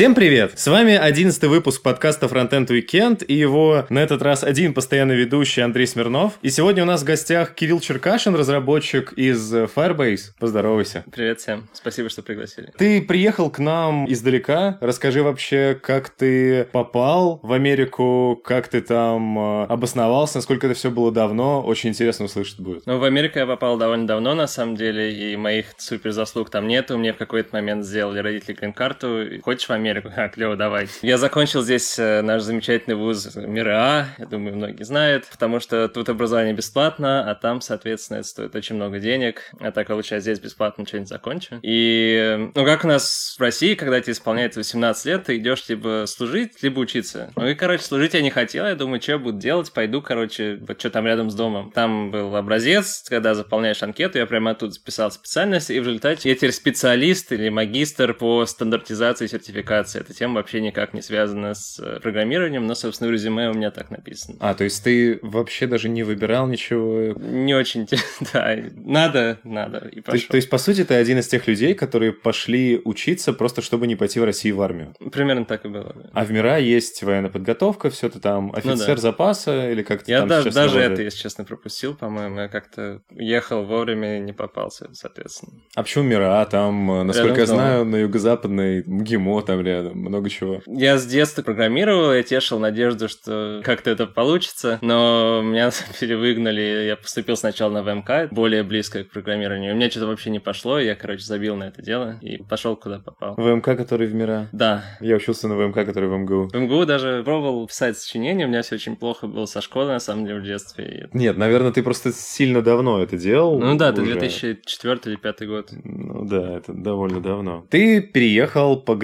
Всем привет! С вами одиннадцатый выпуск подкаста Frontend Weekend и его на этот раз один постоянный ведущий Андрей Смирнов. И сегодня у нас в гостях Кирилл Черкашин, разработчик из Firebase. Поздоровайся. Привет всем, спасибо, что пригласили. Ты приехал к нам издалека. Расскажи вообще, как ты попал в Америку, как ты там э, обосновался, насколько это все было давно. Очень интересно услышать будет. Ну, в Америку я попал довольно давно, на самом деле, и моих супер заслуг там нету. Мне в какой-то момент сделали родители грин-карту. Хочешь в Америку? А, клево, давай. Я закончил здесь э, наш замечательный вуз МИРА, я думаю, многие знают, потому что тут образование бесплатно, а там, соответственно, это стоит очень много денег. А так получается здесь бесплатно не закончу. И, ну, как у нас в России, когда тебе исполняется 18 лет, ты идешь либо служить, либо учиться. Ну и, короче, служить я не хотел, я думаю, что я буду делать, пойду, короче, вот что там рядом с домом. Там был образец, когда заполняешь анкету, я прямо оттуда записал специальность, и в результате я теперь специалист или магистр по стандартизации и сертификации. Эта тема вообще никак не связана с э, программированием, но, собственно, в резюме у меня так написано. А, то есть ты вообще даже не выбирал ничего? Не очень, да, надо, надо, и пошел. То, то есть, по сути, ты один из тех людей, которые пошли учиться просто, чтобы не пойти в Россию в армию? Примерно так и было, да. А в МИРА есть военная подготовка, все ты там офицер ну, да. запаса или как-то Я там даже, даже это, если честно, пропустил, по-моему. Я как-то ехал вовремя и не попался, соответственно. А почему МИРА? Там, э, насколько рядом я знаю, на юго-западной МГИМО там рядом, много чего. Я с детства программировал, я тешил надежду, что как-то это получится, но меня перевыгнали. Я поступил сначала на ВМК, более близко к программированию. У меня что-то вообще не пошло, я, короче, забил на это дело и пошел куда попал. ВМК, который в МИРА? Да. Я учился на ВМК, который в МГУ. В МГУ даже пробовал писать сочинения, у меня все очень плохо было со школы, на самом деле, в детстве. Нет, наверное, ты просто сильно давно это делал. Ну да, это 2004 или 2005 год. Ну да, это довольно давно. Ты переехал по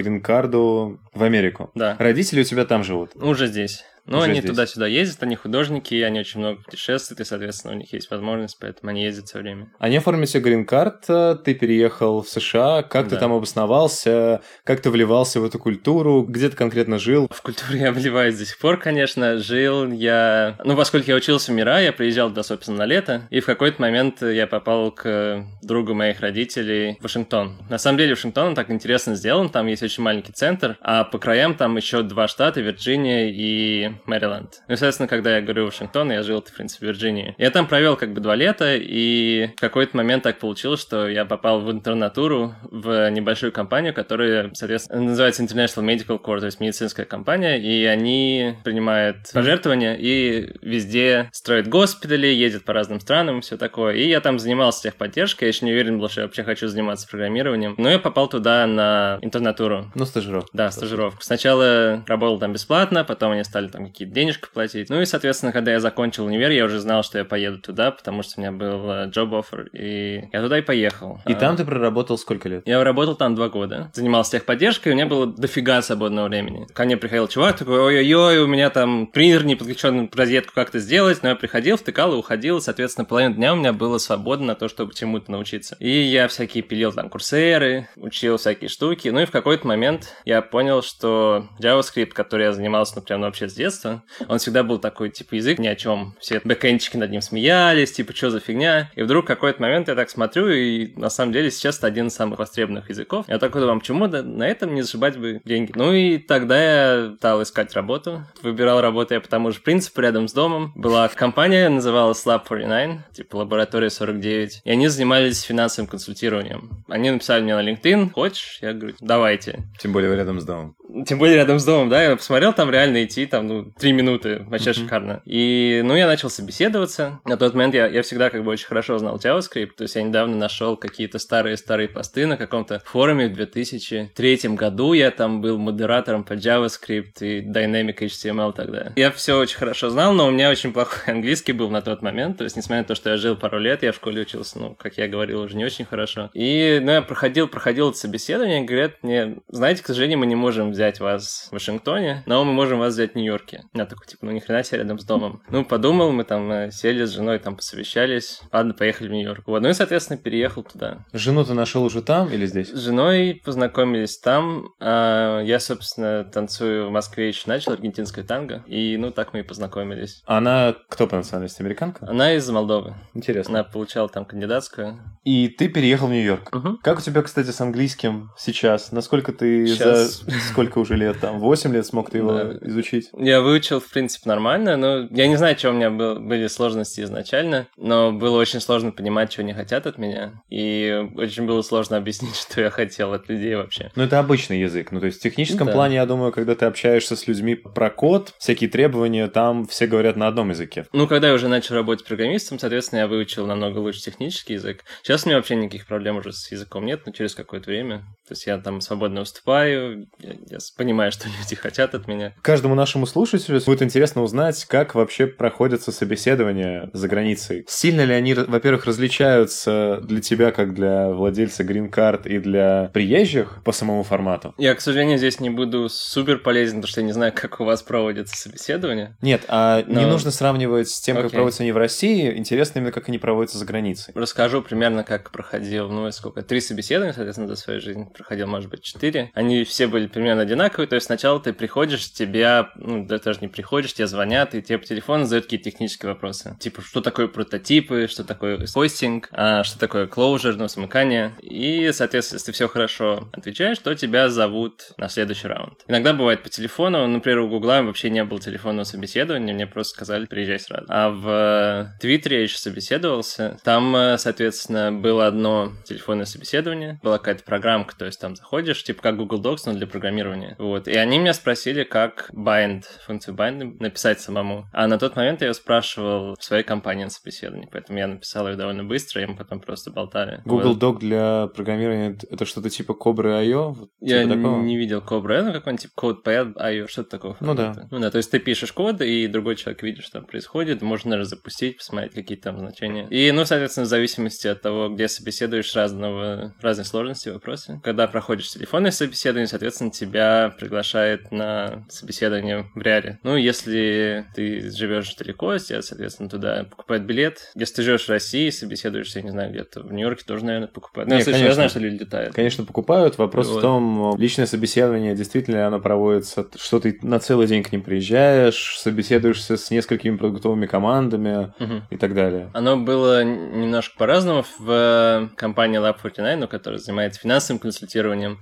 грин-карду в Америку. Да. Родители у тебя там живут? Уже здесь. Ну, они туда-сюда ездят, они художники, они очень много путешествуют, и, соответственно, у них есть возможность, поэтому они ездят все время. Они оформили себе грин-карт, ты переехал в США, как да. ты там обосновался, как ты вливался в эту культуру, где ты конкретно жил? В культуру я вливаюсь до сих пор, конечно. Жил я... Ну, поскольку я учился в Мира, я приезжал туда, собственно, на лето, и в какой-то момент я попал к другу моих родителей в Вашингтон. На самом деле, Вашингтон так интересно сделан, там есть очень маленький центр, а по краям там еще два штата, Вирджиния и Мэриленд. Ну, естественно, когда я говорю Вашингтон, я жил, в принципе, в Вирджинии. Я там провел как бы два лета, и в какой-то момент так получилось, что я попал в интернатуру в небольшую компанию, которая, соответственно, называется International Medical Corps, то есть медицинская компания, и они принимают пожертвования и везде строят госпитали, ездят по разным странам, все такое. И я там занимался техподдержкой, я еще не уверен был, что я вообще хочу заниматься программированием. Но я попал туда на интернатуру. Ну, стажировку. Да, стажировку. Сначала работал там бесплатно, потом они стали там какие-то денежки платить. Ну и, соответственно, когда я закончил универ, я уже знал, что я поеду туда, потому что у меня был job э, offer, и я туда и поехал. И а... там ты проработал сколько лет? Я работал там два года. Занимался техподдержкой, у меня было дофига свободного времени. Ко мне приходил чувак такой, ой-ой-ой, у меня там принтер не подключен розетку, как то сделать, но я приходил, втыкал и уходил, соответственно, половину дня у меня было свободно на то, чтобы чему-то научиться. И я всякие пилил там курсеры, учил всякие штуки, ну и в какой-то момент я понял, что JavaScript, который я занимался, ну, прям вообще с детства, детства. Он всегда был такой, типа, язык ни о чем. Все бэкэнчики над ним смеялись, типа, что за фигня. И вдруг какой-то момент я так смотрю, и на самом деле сейчас это один из самых востребованных языков. Я такой думаю, почему да, на этом не зашибать бы деньги? Ну и тогда я стал искать работу. Выбирал работу я по тому же принципу, рядом с домом. Была компания, называлась Lab 49, типа лаборатория 49. И они занимались финансовым консультированием. Они написали мне на LinkedIn, хочешь? Я говорю, давайте. Тем более рядом с домом. Тем более рядом с домом, да, я посмотрел, там реально идти, там, ну, три минуты, вообще mm-hmm. шикарно. И, ну, я начал собеседоваться. На тот момент я, я всегда как бы очень хорошо знал JavaScript, то есть я недавно нашел какие-то старые-старые посты на каком-то форуме в 2003 году, я там был модератором по JavaScript и Dynamic HTML тогда. Я все очень хорошо знал, но у меня очень плохой английский был на тот момент, то есть, несмотря на то, что я жил пару лет, я в школе учился, ну, как я говорил, уже не очень хорошо. И, ну, я проходил, проходил это собеседование, говорят мне, знаете, к сожалению, мы не можем взять вас в Вашингтоне, но мы можем вас взять в Нью-Йорке. Я такой, типа, ну ни хрена себе рядом с домом. Ну, подумал, мы там э, сели с женой, там посовещались. Ладно, поехали в Нью-Йорк. Вот, ну и, соответственно, переехал туда. Жену ты нашел уже там или здесь? С женой познакомились там. А я, собственно, танцую в Москве еще начал, аргентинское танго. И, ну, так мы и познакомились. Она кто по национальности? Американка? Она из Молдовы. Интересно. Она получала там кандидатскую. И ты переехал в Нью-Йорк. Угу. Как у тебя, кстати, с английским сейчас? Насколько ты сейчас... за... Сколько сколько уже лет там? 8 лет смог ты его Да. изучить? Я выучил, в принципе, нормально, но я не знаю, что у меня был- были сложности изначально, но было очень сложно понимать, что они хотят от меня, и очень было сложно объяснить, что я хотел от людей вообще. Ну, это обычный язык. Ну, то есть в техническом Да. плане, я думаю, когда ты общаешься с людьми про код, всякие требования, там все говорят на одном языке. Ну, когда я уже начал работать программистом, соответственно, я выучил намного лучше технический язык. Сейчас у меня вообще никаких проблем уже с языком нет, но через какое-то время. То есть я там свободно выступаю, я, я понимаю, что люди хотят от меня. Каждому нашему слушателю будет интересно узнать, как вообще проходятся собеседования за границей. Сильно ли они, во-первых, различаются для тебя, как для владельца грин-карт и для приезжих по самому формату? Я, к сожалению, здесь не буду супер полезен, потому что я не знаю, как у вас проводятся собеседования. Нет, а не Но- нужно сравнивать с тем, как проводятся они в России. Интересно именно, как они проводятся за границей. Расскажу примерно, как проходил, ну, сколько, три собеседования, соответственно, за свою жизнь проходил, может быть, четыре. Они все были примерно одинаковые, то есть сначала ты приходишь, тебя, ну, да, даже не приходишь, тебе звонят, и тебе по телефону задают какие-то технические вопросы. Типа, что такое прототипы, что такое хостинг, а, что такое closure, ну, смыкание. И, соответственно, если ты все хорошо отвечаешь, то тебя зовут на следующий раунд. Иногда бывает по телефону, например, у Гугла вообще не было телефонного собеседования, мне просто сказали, приезжай сразу. А в э, Твиттере я еще собеседовался. Там, э, соответственно, было одно телефонное собеседование, была какая-то программка, то есть там заходишь, типа как Google Docs, но для программирования. Вот. И они меня спросили, как bind, функцию bind написать самому. А на тот момент я ее спрашивал в своей компании на собеседовании, поэтому я написал ее довольно быстро, и мы потом просто болтали. Google Вот. Doc для программирования — это что-то типа Cobra IO? Вот Я типа такого? не видел Cobra, ну какой-нибудь типа CodePad, IO, что-то такого. Ну да. Ну да, то есть ты пишешь код, и другой человек видит, что там происходит, можно даже запустить, посмотреть какие там значения. И, ну, соответственно, в зависимости от того, где собеседуешь разного, разной сложности вопросы. Когда проходишь телефонное собеседование, соответственно, тебя приглашает на собеседование в реале. Ну, если ты живешь далеко, тебя, соответственно, туда покупают билет. Если ты живешь в России, собеседуешься, я не знаю, где-то в Нью-Йорке тоже, наверное, покупают. Ну, Не, я, конечно. знаю, что люди летают. Конечно, покупают. Вопрос в Вот. том, личное собеседование, действительно ли оно проводится, что ты на целый день к ним приезжаешь, собеседуешься с несколькими продуктовыми командами Мгм. и так далее. Оно было немножко по-разному в компании Lab49, ну, которая занимается финансовым консультированием.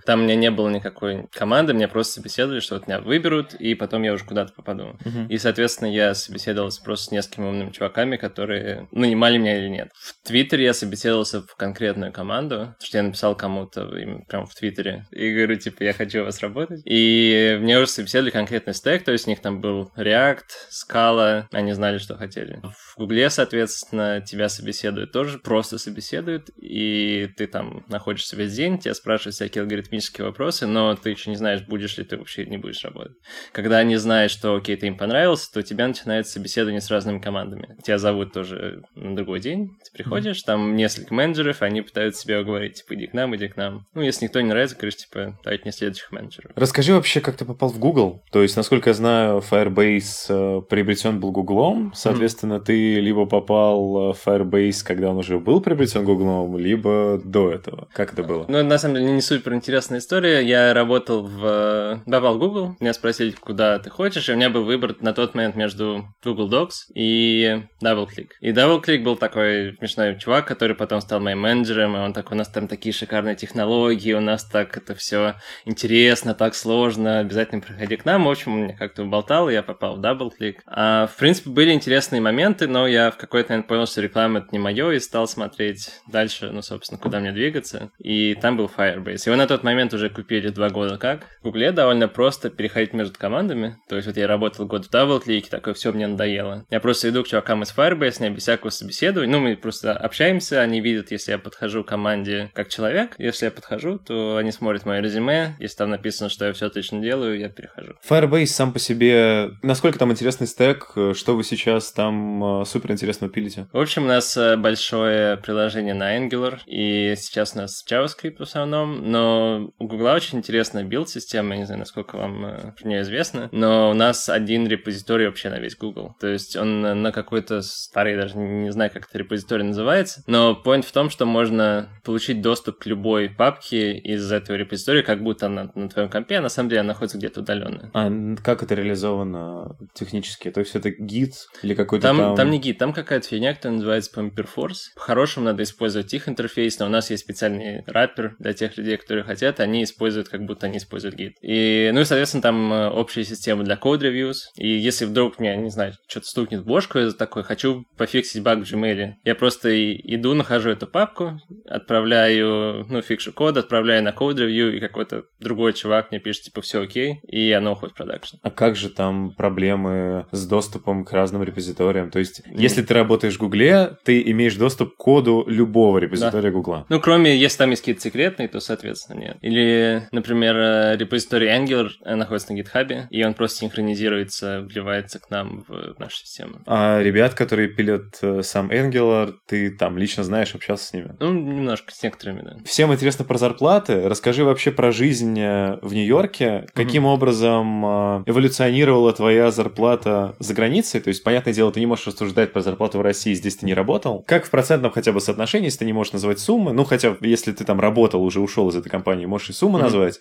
Там у меня не было никакой команды, меня просто собеседовали, что вот меня выберут, и потом я уже куда-то попаду. Мгм. И, соответственно, я собеседовался просто с несколькими умными чуваками, которые нанимали меня или нет. В Твиттере я собеседовался в конкретную команду, что я написал кому-то им прямо в Твиттере и говорю, типа, я хочу у вас работать. И мне уже собеседовали конкретный стек, то есть у них там был React, Scala, они знали, что хотели. В Гугле, соответственно, тебя собеседуют тоже, просто собеседуют, и ты там находишься весь день, тебя спрашивают всякие алгоритмические вопросы, но ты еще не знаешь, будешь ли ты вообще или не будешь работать. Когда они знают, что, окей, ты им понравился, то у тебя начинается собеседование с разными командами. Тебя зовут тоже на другой день, ты приходишь, там несколько менеджеров, они пытаются тебя уговорить, типа, иди к нам, иди к нам. Ну, если никто не нравится, говоришь, типа, давайте мне следующих менеджеров. Расскажи вообще, как ты попал в Google. То есть, насколько я знаю, Firebase э, приобретен был Гуглом. Соответственно, ты либо попал э, в Firebase, когда он уже был приобретен Гуглом, либо до этого. Как это было? Ну, на самом деле, не супер интересная история. Я работал в... Попал в Google, меня спросили, куда ты хочешь, и у меня был выбор на тот момент между Google Docs и DoubleClick. И DoubleClick был такой смешной чувак, который потом стал моим менеджером, и он такой, у нас там такие шикарные технологии, у нас так это все интересно, так сложно, обязательно приходи к нам. В общем, он меня как-то уболтал, и я попал в DoubleClick. А, в принципе, были интересные моменты, но я в какой-то момент понял, что реклама это не мое, и стал смотреть дальше, ну, собственно, куда мне двигаться. И там был Firebase. Его на тот момент уже купили два года как. В Гугле довольно просто переходить между командами. То есть вот я работал год в DoubleClick, такой, все мне надоело. Я просто иду к чувакам из Firebase, не без всякого собеседования. Ну, мы просто общаемся, они видят, если я подхожу к команде как человек. Если я подхожу, то они смотрят мое резюме. Если там написано, что я все отлично делаю, я перехожу. Firebase сам по себе... Насколько там интересный стек? Что вы сейчас там э, супер интересного пилите? В общем, у нас э, большое приложение на Angular, и сейчас у нас JavaScript в основном, но у Google очень интересная билд-система, я не знаю, насколько вам э, про нее известно, но у нас один репозиторий вообще на весь Google. То есть он на- на какой-то старый, даже не знаю, как это репозиторий называется, но point в том, что можно получить доступ к любой папке из этого репозитория, как будто она на твоем компе, а на самом деле она находится где-то удаленно. А как это реализовано технически? То есть это гид или какой-то Там, там... там... не гид, там какая-то фигня, которая называется, по-моему, Perforce. По-хорошему надо использовать их интерфейс, но у нас есть специальный раппер для тех людей, которые хотят, они используют, как будто они используют Git. И, ну и, соответственно, там э, общая система для code reviews. И если вдруг мне, не знаю, что-то стукнет в бошку, я такой, хочу пофиксить баг в Gmail. Я просто иду, нахожу эту папку, отправляю, ну, фикшу код, отправляю на code review, и какой-то другой чувак мне пишет, типа, все окей, и оно уходит в продакшн. А как же там проблемы с доступом к разным репозиториям? То есть, mm. если ты работаешь в Гугле, ты имеешь доступ к коду любого репозитория да. Гугла. Ну, кроме, если там есть какие-то секретные, то, соответственно, нет. Или, например, э, репозиторий Angular э, находится на GitHub, и он просто синхронизируется, вливается к нам в нашу систему. А ребят, которые пилят э, сам Angular, ты там лично знаешь, общался с ними? Ну, немножко, с некоторыми, да. Всем интересно про зарплаты. Расскажи вообще про жизнь в Нью-Йорке. Каким mm-hmm. образом эволюционировала твоя зарплата за границей? То есть, понятное дело, ты не можешь рассуждать про зарплату в России, здесь ты не работал. Как в процентном хотя бы соотношении, если ты не можешь называть суммы, ну, хотя если ты там работал, уже ушел из этой компании, можешь и сумму назвать.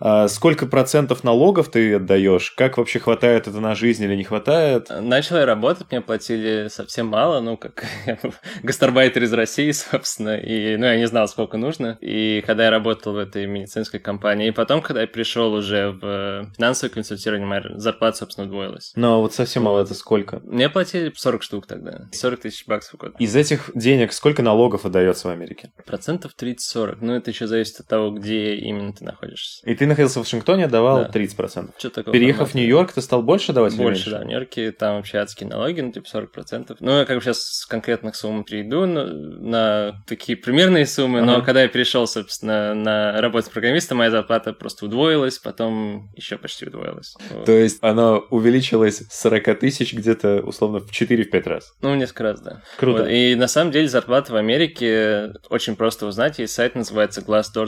А, сколько процентов налогов ты отдаешь? Как вообще хватает это на жизнь или не хватает? Начал я работать, мне платили совсем мало, ну, как гастарбайтер из России, собственно, и, ну, я не знал, сколько нужно. И когда я работал в этой медицинской компании, и потом, когда я пришел уже в финансовое консультирование, моя зарплата, собственно, удвоилась. Но вот совсем мало это сколько? Мне платили 40 штук тогда, 40 тысяч баксов в год. Из этих денег сколько налогов отдается в Америке? Процентов 30-40. Ну, это еще зависит от того, где именно ты находишься. И ты находился в Вашингтоне, отдавал да. 30%. Что такое? Переехав в Нью-Йорк, ты стал больше давать Больше, да. В Нью-Йорке там вообще адские налоги, ну, типа 40%. Ну, я как бы сейчас с конкретных сумм перейду на, на такие примерные суммы, ага. но когда я перешел, собственно, на работу программиста, моя зарплата просто удвоилась, потом еще почти удвоилась. То есть она увеличилась с 40 тысяч где-то, условно, в 4-5 раз? Ну, несколько раз, да. Круто. Вот. И на самом деле зарплата в Америке очень просто узнать. Есть сайт, называется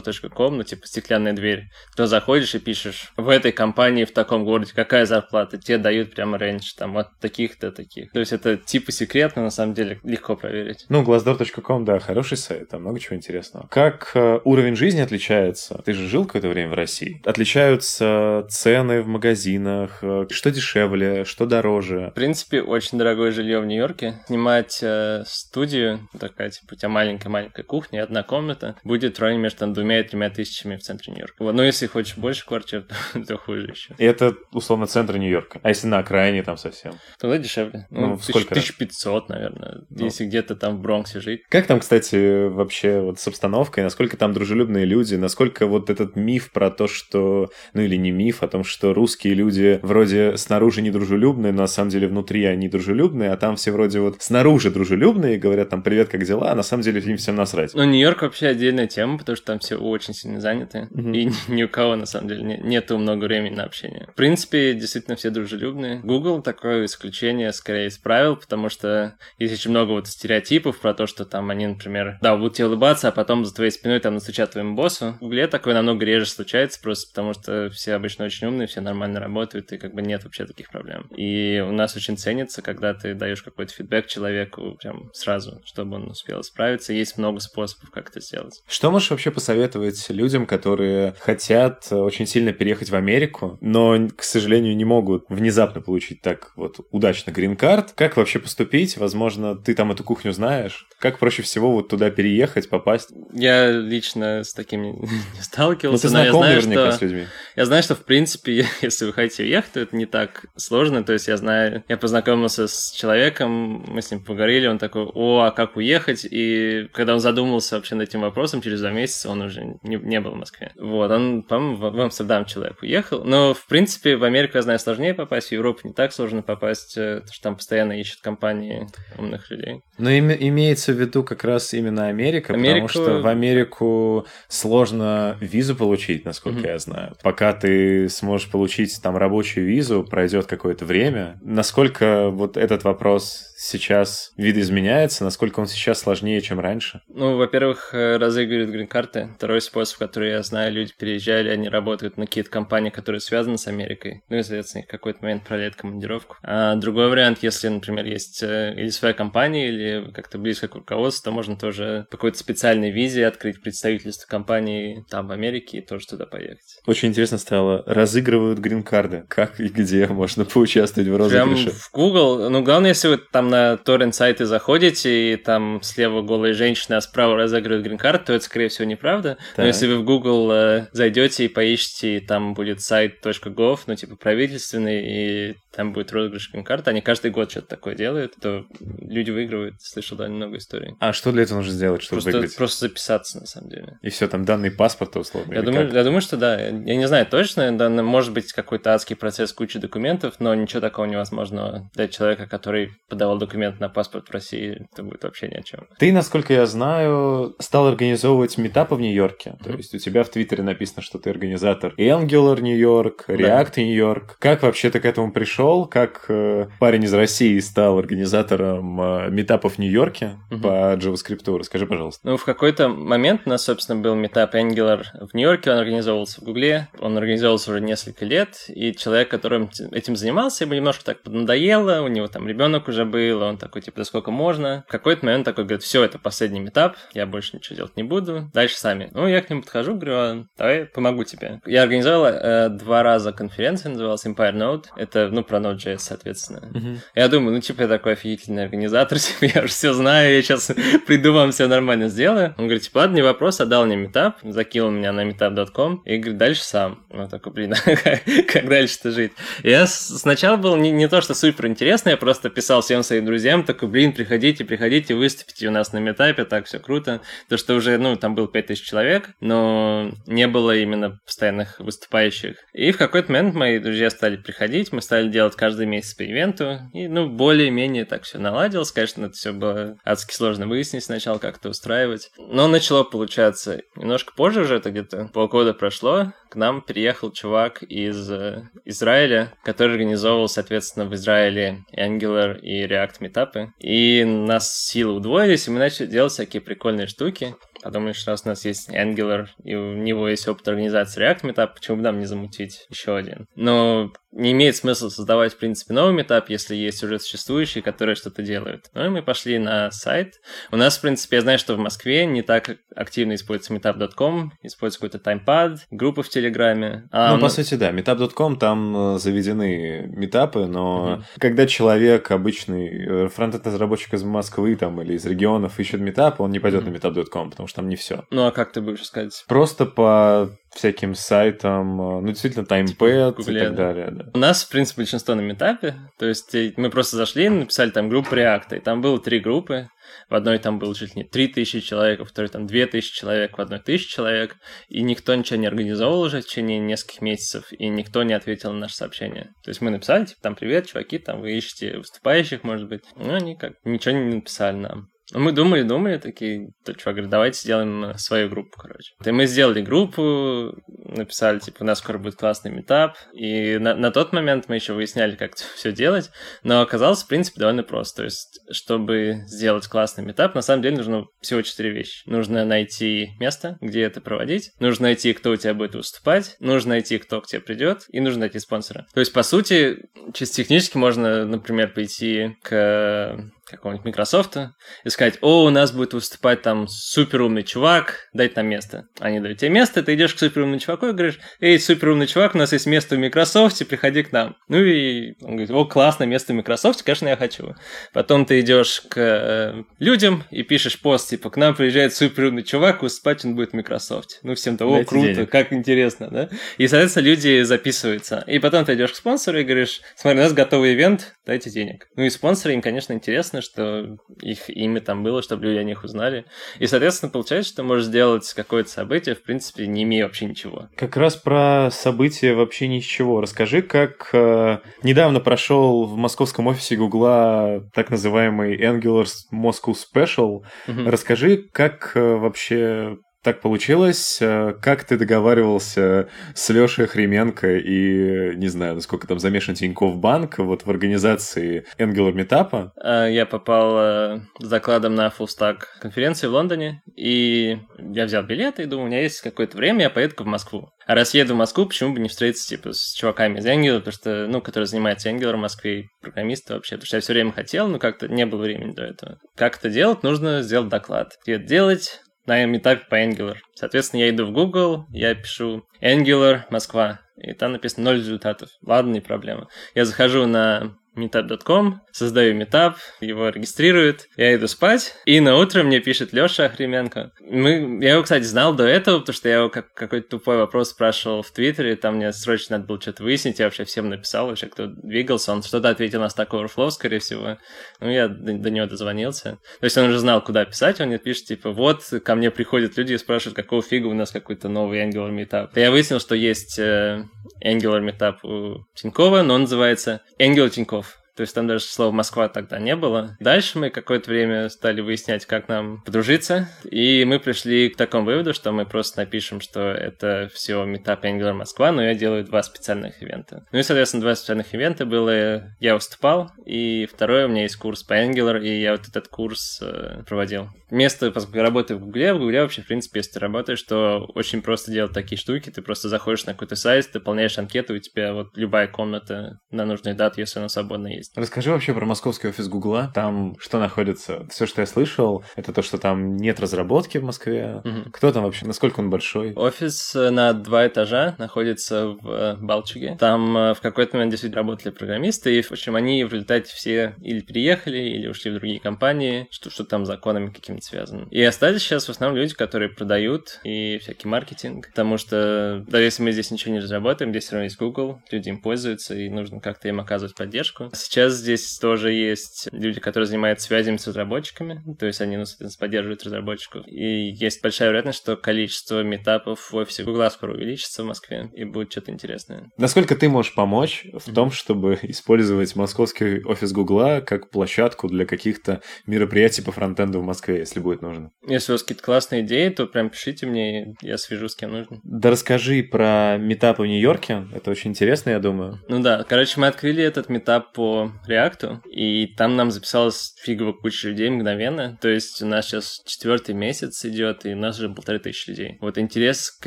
glassdoor.com, ну, типа стеклянная дверь. Ты заходишь и пишешь, в этой компании, в таком городе, какая зарплата? Тебе дают прямо рейндж, там, от таких-то таких. То есть это типа секретно, на самом деле легко проверить. Ну, glassdoor.com, да, хороший сайт, там много чего интересного. Как э, уровень жизни отличается? Ты же жил какое-то время в России. Отличаются цены в магазинах? Э, что дешевле, что дороже? В принципе, очень дорогое жилье в Нью-Йорке. Снимать э, студию, такая, типа, у тебя маленькая-маленькая кухня, одна комната, будет в районе между там, двумя и тремя тысячами в центре Нью-Йорка. Вот. Но если хочешь больше квартир, то, то хуже еще. И это, условно, центр Нью-Йорка. А если на окраине там совсем? Тогда дешевле. Ну, ну сколько? 1500, наверное, ну. если где-то там в Бронксе жить. Как там, кстати, вообще вот с обстановкой? Насколько там дружелюбные люди? Насколько вот этот миф про то, что... Ну или не миф, о том, что русские люди вроде снаружи недружелюбные, но на самом деле внутри они дружелюбные, а там все вроде вот снаружи дружелюбные, говорят там «Привет, как дела?», а на самом деле им всем насрать. Ну, Нью-Йорк вообще отдельная тема, потому что там все очень сильно заняты, угу. и ни у кого, на самом деле, не, нету много времени на общение. В принципе, действительно все дружелюбные. Google такое исключение скорее исправил, потому что есть очень много вот стереотипов про то, что там они, например, да, будут тебе улыбаться, а потом за твоей спиной там настучат твоему боссу. В Гугле такое намного реже случается, просто потому что все обычно очень умные, все нормально работают, и как бы нет вообще таких проблем. И у нас очень ценится, когда ты даешь какой-то фидбэк человеку прям сразу, чтобы он успел справиться. Есть много способов, как это сделать. Что можешь вообще посоветовать людям, которые хотят очень сильно переехать в Америку, но, к сожалению, не могут внезапно получить так вот удачно грин-карт? Как вообще поступить? Возможно, ты там эту кухню знаешь. Как проще всего вот туда переехать, попасть? Я лично с таким не сталкивался. Ну, но ты знаком но я знаю, наверняка что... с людьми. Я знаю, что, в принципе, если вы хотите уехать, то это не так сложно. То есть я знаю, я познакомился с человеком, мы с ним поговорили, он такой, о, а как уехать? И когда он задумался вообще над этим вопросом, через два месяца он уже не, не был в Москве. Вот, он, по-моему, в, в Амстердам человек уехал. Но, в принципе, в Америку, я знаю, сложнее попасть, в Европу не так сложно попасть, э, потому что там постоянно ищут компании умных людей. Но им, имеется в виду как раз именно Америка, Америку... потому что в Америку сложно визу получить, насколько mm-hmm. я знаю. Пока ты сможешь получить там рабочую визу, пройдет какое-то время. Насколько вот этот вопрос сейчас видоизменяется, насколько он сейчас сложнее, чем раньше? Ну, во-первых, э, разыгрывают грин-карты. Второй способ, который я знаю, люди переезжали, они работают на какие-то компании, которые связаны с Америкой. Ну и, соответственно, их в какой-то момент продлят командировку. А другой вариант, если, например, есть э, или своя компания, или как-то близко к руководству, то можно тоже по какой-то специальной визе открыть представительство компании там в Америке и тоже туда поехать. Очень интересно стало. Разыгрывают грин-карды. Как и где можно поучаствовать в розыгрыше? Прям в Google. Ну, главное, если вы там там на торрент сайты заходите, и там слева голые женщины, а справа разыгрывают грин-карт, то это, скорее всего, неправда. Так. Но если вы в Google э, зайдете и поищете, там будет сайт .gov, ну, типа, правительственный, и там будет розыгрыш грин-карт, они каждый год что-то такое делают, то люди выигрывают, слышал довольно много историй. А что для этого нужно сделать, чтобы просто, выиграть? Просто записаться, на самом деле. И все, там данные паспорта, условно, я думаю, я думаю, что да. Я не знаю точно, да, может быть какой-то адский процесс кучи документов, но ничего такого невозможного для человека, который подавал документ на паспорт в России, это будет вообще ни о чем. Ты, насколько я знаю, стал организовывать метапы в Нью-Йорке. Mm-hmm. То есть у тебя в Твиттере написано, что ты организатор Angular Нью-Йорк, React да. Нью-Йорк. Как вообще ты к этому пришел? Как э, парень из России стал организатором э, метапов в Нью-Йорке mm-hmm. по JavaScript? Расскажи, пожалуйста. Ну, в какой-то момент у нас, собственно, был метап Angular в Нью-Йорке, он организовывался в Гугле, он организовывался уже несколько лет, и человек, которым этим занимался, ему немножко так поднадоело, у него там ребенок уже был, он такой, типа, да сколько можно. В какой-то момент такой говорит, все, это последний этап, я больше ничего делать не буду, дальше сами. Ну, я к нему подхожу, говорю, «А, давай помогу тебе. Я организовал э, два раза конференцию, называлась Empire Node, это, ну, про Node.js, соответственно. Uh-huh. Я думаю, ну, типа, я такой офигительный организатор, типа, я уже все знаю, я сейчас приду вам все нормально сделаю. Он говорит, типа, ладно, не вопрос, отдал мне метап, закинул меня на meetup.com и говорит, дальше сам. Ну, такой, блин, как дальше-то жить? Я сначала был не, не то, что супер интересно, я просто писал всем своим друзьям, такой, блин, приходите, приходите, выступите у нас на метапе, так все круто. То, что уже, ну, там был 5000 человек, но не было именно постоянных выступающих. И в какой-то момент мои друзья стали приходить, мы стали делать каждый месяц по ивенту, и, ну, более-менее так все наладилось. Конечно, это все было адски сложно выяснить сначала, как это устраивать. Но начало получаться. Немножко позже уже, это где-то полгода прошло, нам приехал чувак из э, Израиля, который организовывал, соответственно, в Израиле Angular и React метапы. И нас силы удвоились, и мы начали делать всякие прикольные штуки. Подумаешь, раз у нас есть Angular, и у него есть опыт организации React Meetup, почему бы нам не замутить еще один? Но не имеет смысла создавать, в принципе, новый метап, если есть уже существующие, которые что-то делают. Ну и мы пошли на сайт. У нас, в принципе, я знаю, что в Москве не так активно используется meetup.com, используется какой-то таймпад, группа в Телеграме. А ну, по сути, да, meetup.com, там э, заведены метапы, но mm-hmm. когда человек, обычный э, фронтенд-разработчик из Москвы там, или из регионов ищет метап, он не пойдет mm-hmm. на meetup.com, потому что там не все. Ну а как ты будешь сказать? Просто по всяким сайтам, э, ну, действительно, таймпэд типа, и так далее. Да. У нас, в принципе, большинство на метапе, то есть мы просто зашли, написали там группу реакта, и там было три группы, в одной там было чуть ли не 3000 человек, во второй там 2000 человек, в одной 1000 человек, и никто ничего не организовал уже в течение нескольких месяцев, и никто не ответил на наше сообщение. То есть мы написали, типа, там, привет, чуваки, там, вы ищете выступающих, может быть. Ну, они как ничего не написали нам. Ну, мы думали, думали, такие, то чувак говорит, давайте сделаем свою группу, короче. И мы сделали группу, написали, типа, у нас скоро будет классный метап, и на, на тот момент мы еще выясняли, как все делать, но оказалось, в принципе, довольно просто. То есть, чтобы сделать классный метап, на самом деле нужно всего четыре вещи. Нужно найти место, где это проводить, нужно найти, кто у тебя будет выступать, нужно найти, кто к тебе придет, и нужно найти спонсора. То есть, по сути, чисто технически можно, например, пойти к какого-нибудь Microsoft и сказать, о, у нас будет выступать там суперумный чувак, дайте нам место. Они дают тебе место, ты идешь к суперумному чуваку и говоришь, эй, суперумный чувак, у нас есть место в Microsoft, приходи к нам. Ну и он говорит, о, классно, место в Microsoft, конечно, я хочу. Потом ты идешь к э, людям и пишешь пост, типа, к нам приезжает суперумный чувак, выступать он будет в Microsoft. Ну, всем то, о, круто, денег. как интересно, да? И, соответственно, люди записываются. И потом ты идешь к спонсору и говоришь, смотри, у нас готовый ивент, дайте денег. Ну и спонсоры, им, конечно, интересно, интересно, что их имя там было, чтобы люди о них узнали. И, соответственно, получается, что можешь сделать какое-то событие, в принципе, не имея вообще ничего. Как раз про события вообще ничего. Расскажи, как э, недавно прошел в московском офисе Гугла так называемый Angular Moscow Special. Угу. Расскажи, как э, вообще так получилось. Э, как ты договаривался с Лешей Охременко и, не знаю, насколько там замешан Тинькофф Банк вот в организации Angular Meetup? Э, я попал э, с докладом на Full Stack конференции в Лондоне, и я взял билеты и думал, у меня есть какое-то время, я поеду в Москву. А раз еду в Москву, почему бы не встретиться, типа, с чуваками из Angular, потому что, ну, которые занимаются Angular в Москве, программисты вообще, потому что я все время хотел, но как-то не было времени до этого. Как это делать? Нужно сделать доклад. И это делать на этапе по Angular. Соответственно, я иду в Google, я пишу Angular Москва, и там написано 0 результатов. Ладно, не проблема. Я захожу на meetup.com, создаю метап, его регистрируют, я иду спать, и на утро мне пишет Лёша Охременко. Мы, я его, кстати, знал до этого, потому что я его как, какой-то тупой вопрос спрашивал в Твиттере, там мне срочно надо было что-то выяснить, я вообще всем написал, вообще кто двигался, он что-то ответил на Stack Overflow, скорее всего. Ну, я до, до него дозвонился. То есть он уже знал, куда писать, он мне пишет, типа, вот, ко мне приходят люди и спрашивают, какого фига у нас какой-то новый Angular Meetup. Я выяснил, что есть э, Angular Meetup у Тинькова, но он называется Angular Тиньков. То есть там даже слова Москва тогда не было. Дальше мы какое-то время стали выяснять, как нам подружиться. И мы пришли к такому выводу, что мы просто напишем, что это все Meetup Angular Москва, но я делаю два специальных ивента. Ну и, соответственно, два специальных ивента было я выступал, и второе у меня есть курс по Angular, и я вот этот курс э, проводил. Место, поскольку я работаю в Гугле, в Гугле вообще, в принципе, если ты работаешь, то очень просто делать такие штуки. Ты просто заходишь на какой-то сайт, ты полняешь анкету, у тебя вот любая комната на нужный дату, если она свободна есть есть. Расскажи вообще про московский офис Гугла. Там что находится? Все, что я слышал, это то, что там нет разработки в Москве. Угу. Кто там вообще? Насколько он большой? Офис э, на два этажа находится в э, Балчуге. Там э, в какой-то момент действительно работали программисты, и, в общем, они в результате все или переехали, или ушли в другие компании, что, что там с законами какими-то связано. И остались сейчас в основном люди, которые продают и всякий маркетинг, потому что даже если мы здесь ничего не разработаем, здесь все равно есть Google, люди им пользуются, и нужно как-то им оказывать поддержку. Сейчас Сейчас здесь тоже есть люди, которые занимаются связями с разработчиками, то есть они, ну, соответственно, поддерживают разработчиков. И есть большая вероятность, что количество метапов в офисе Google скоро увеличится в Москве, и будет что-то интересное. Насколько ты можешь помочь в том, чтобы использовать московский офис Гугла как площадку для каких-то мероприятий по фронтенду в Москве, если будет нужно? Если у вас какие-то классные идеи, то прям пишите мне, я свяжу с кем нужно. Да расскажи про метапы в Нью-Йорке, это очень интересно, я думаю. Ну да, короче, мы открыли этот метап по React, и там нам записалась фиговая куча людей мгновенно. То есть у нас сейчас четвертый месяц идет, и у нас уже полторы тысячи людей. Вот интерес к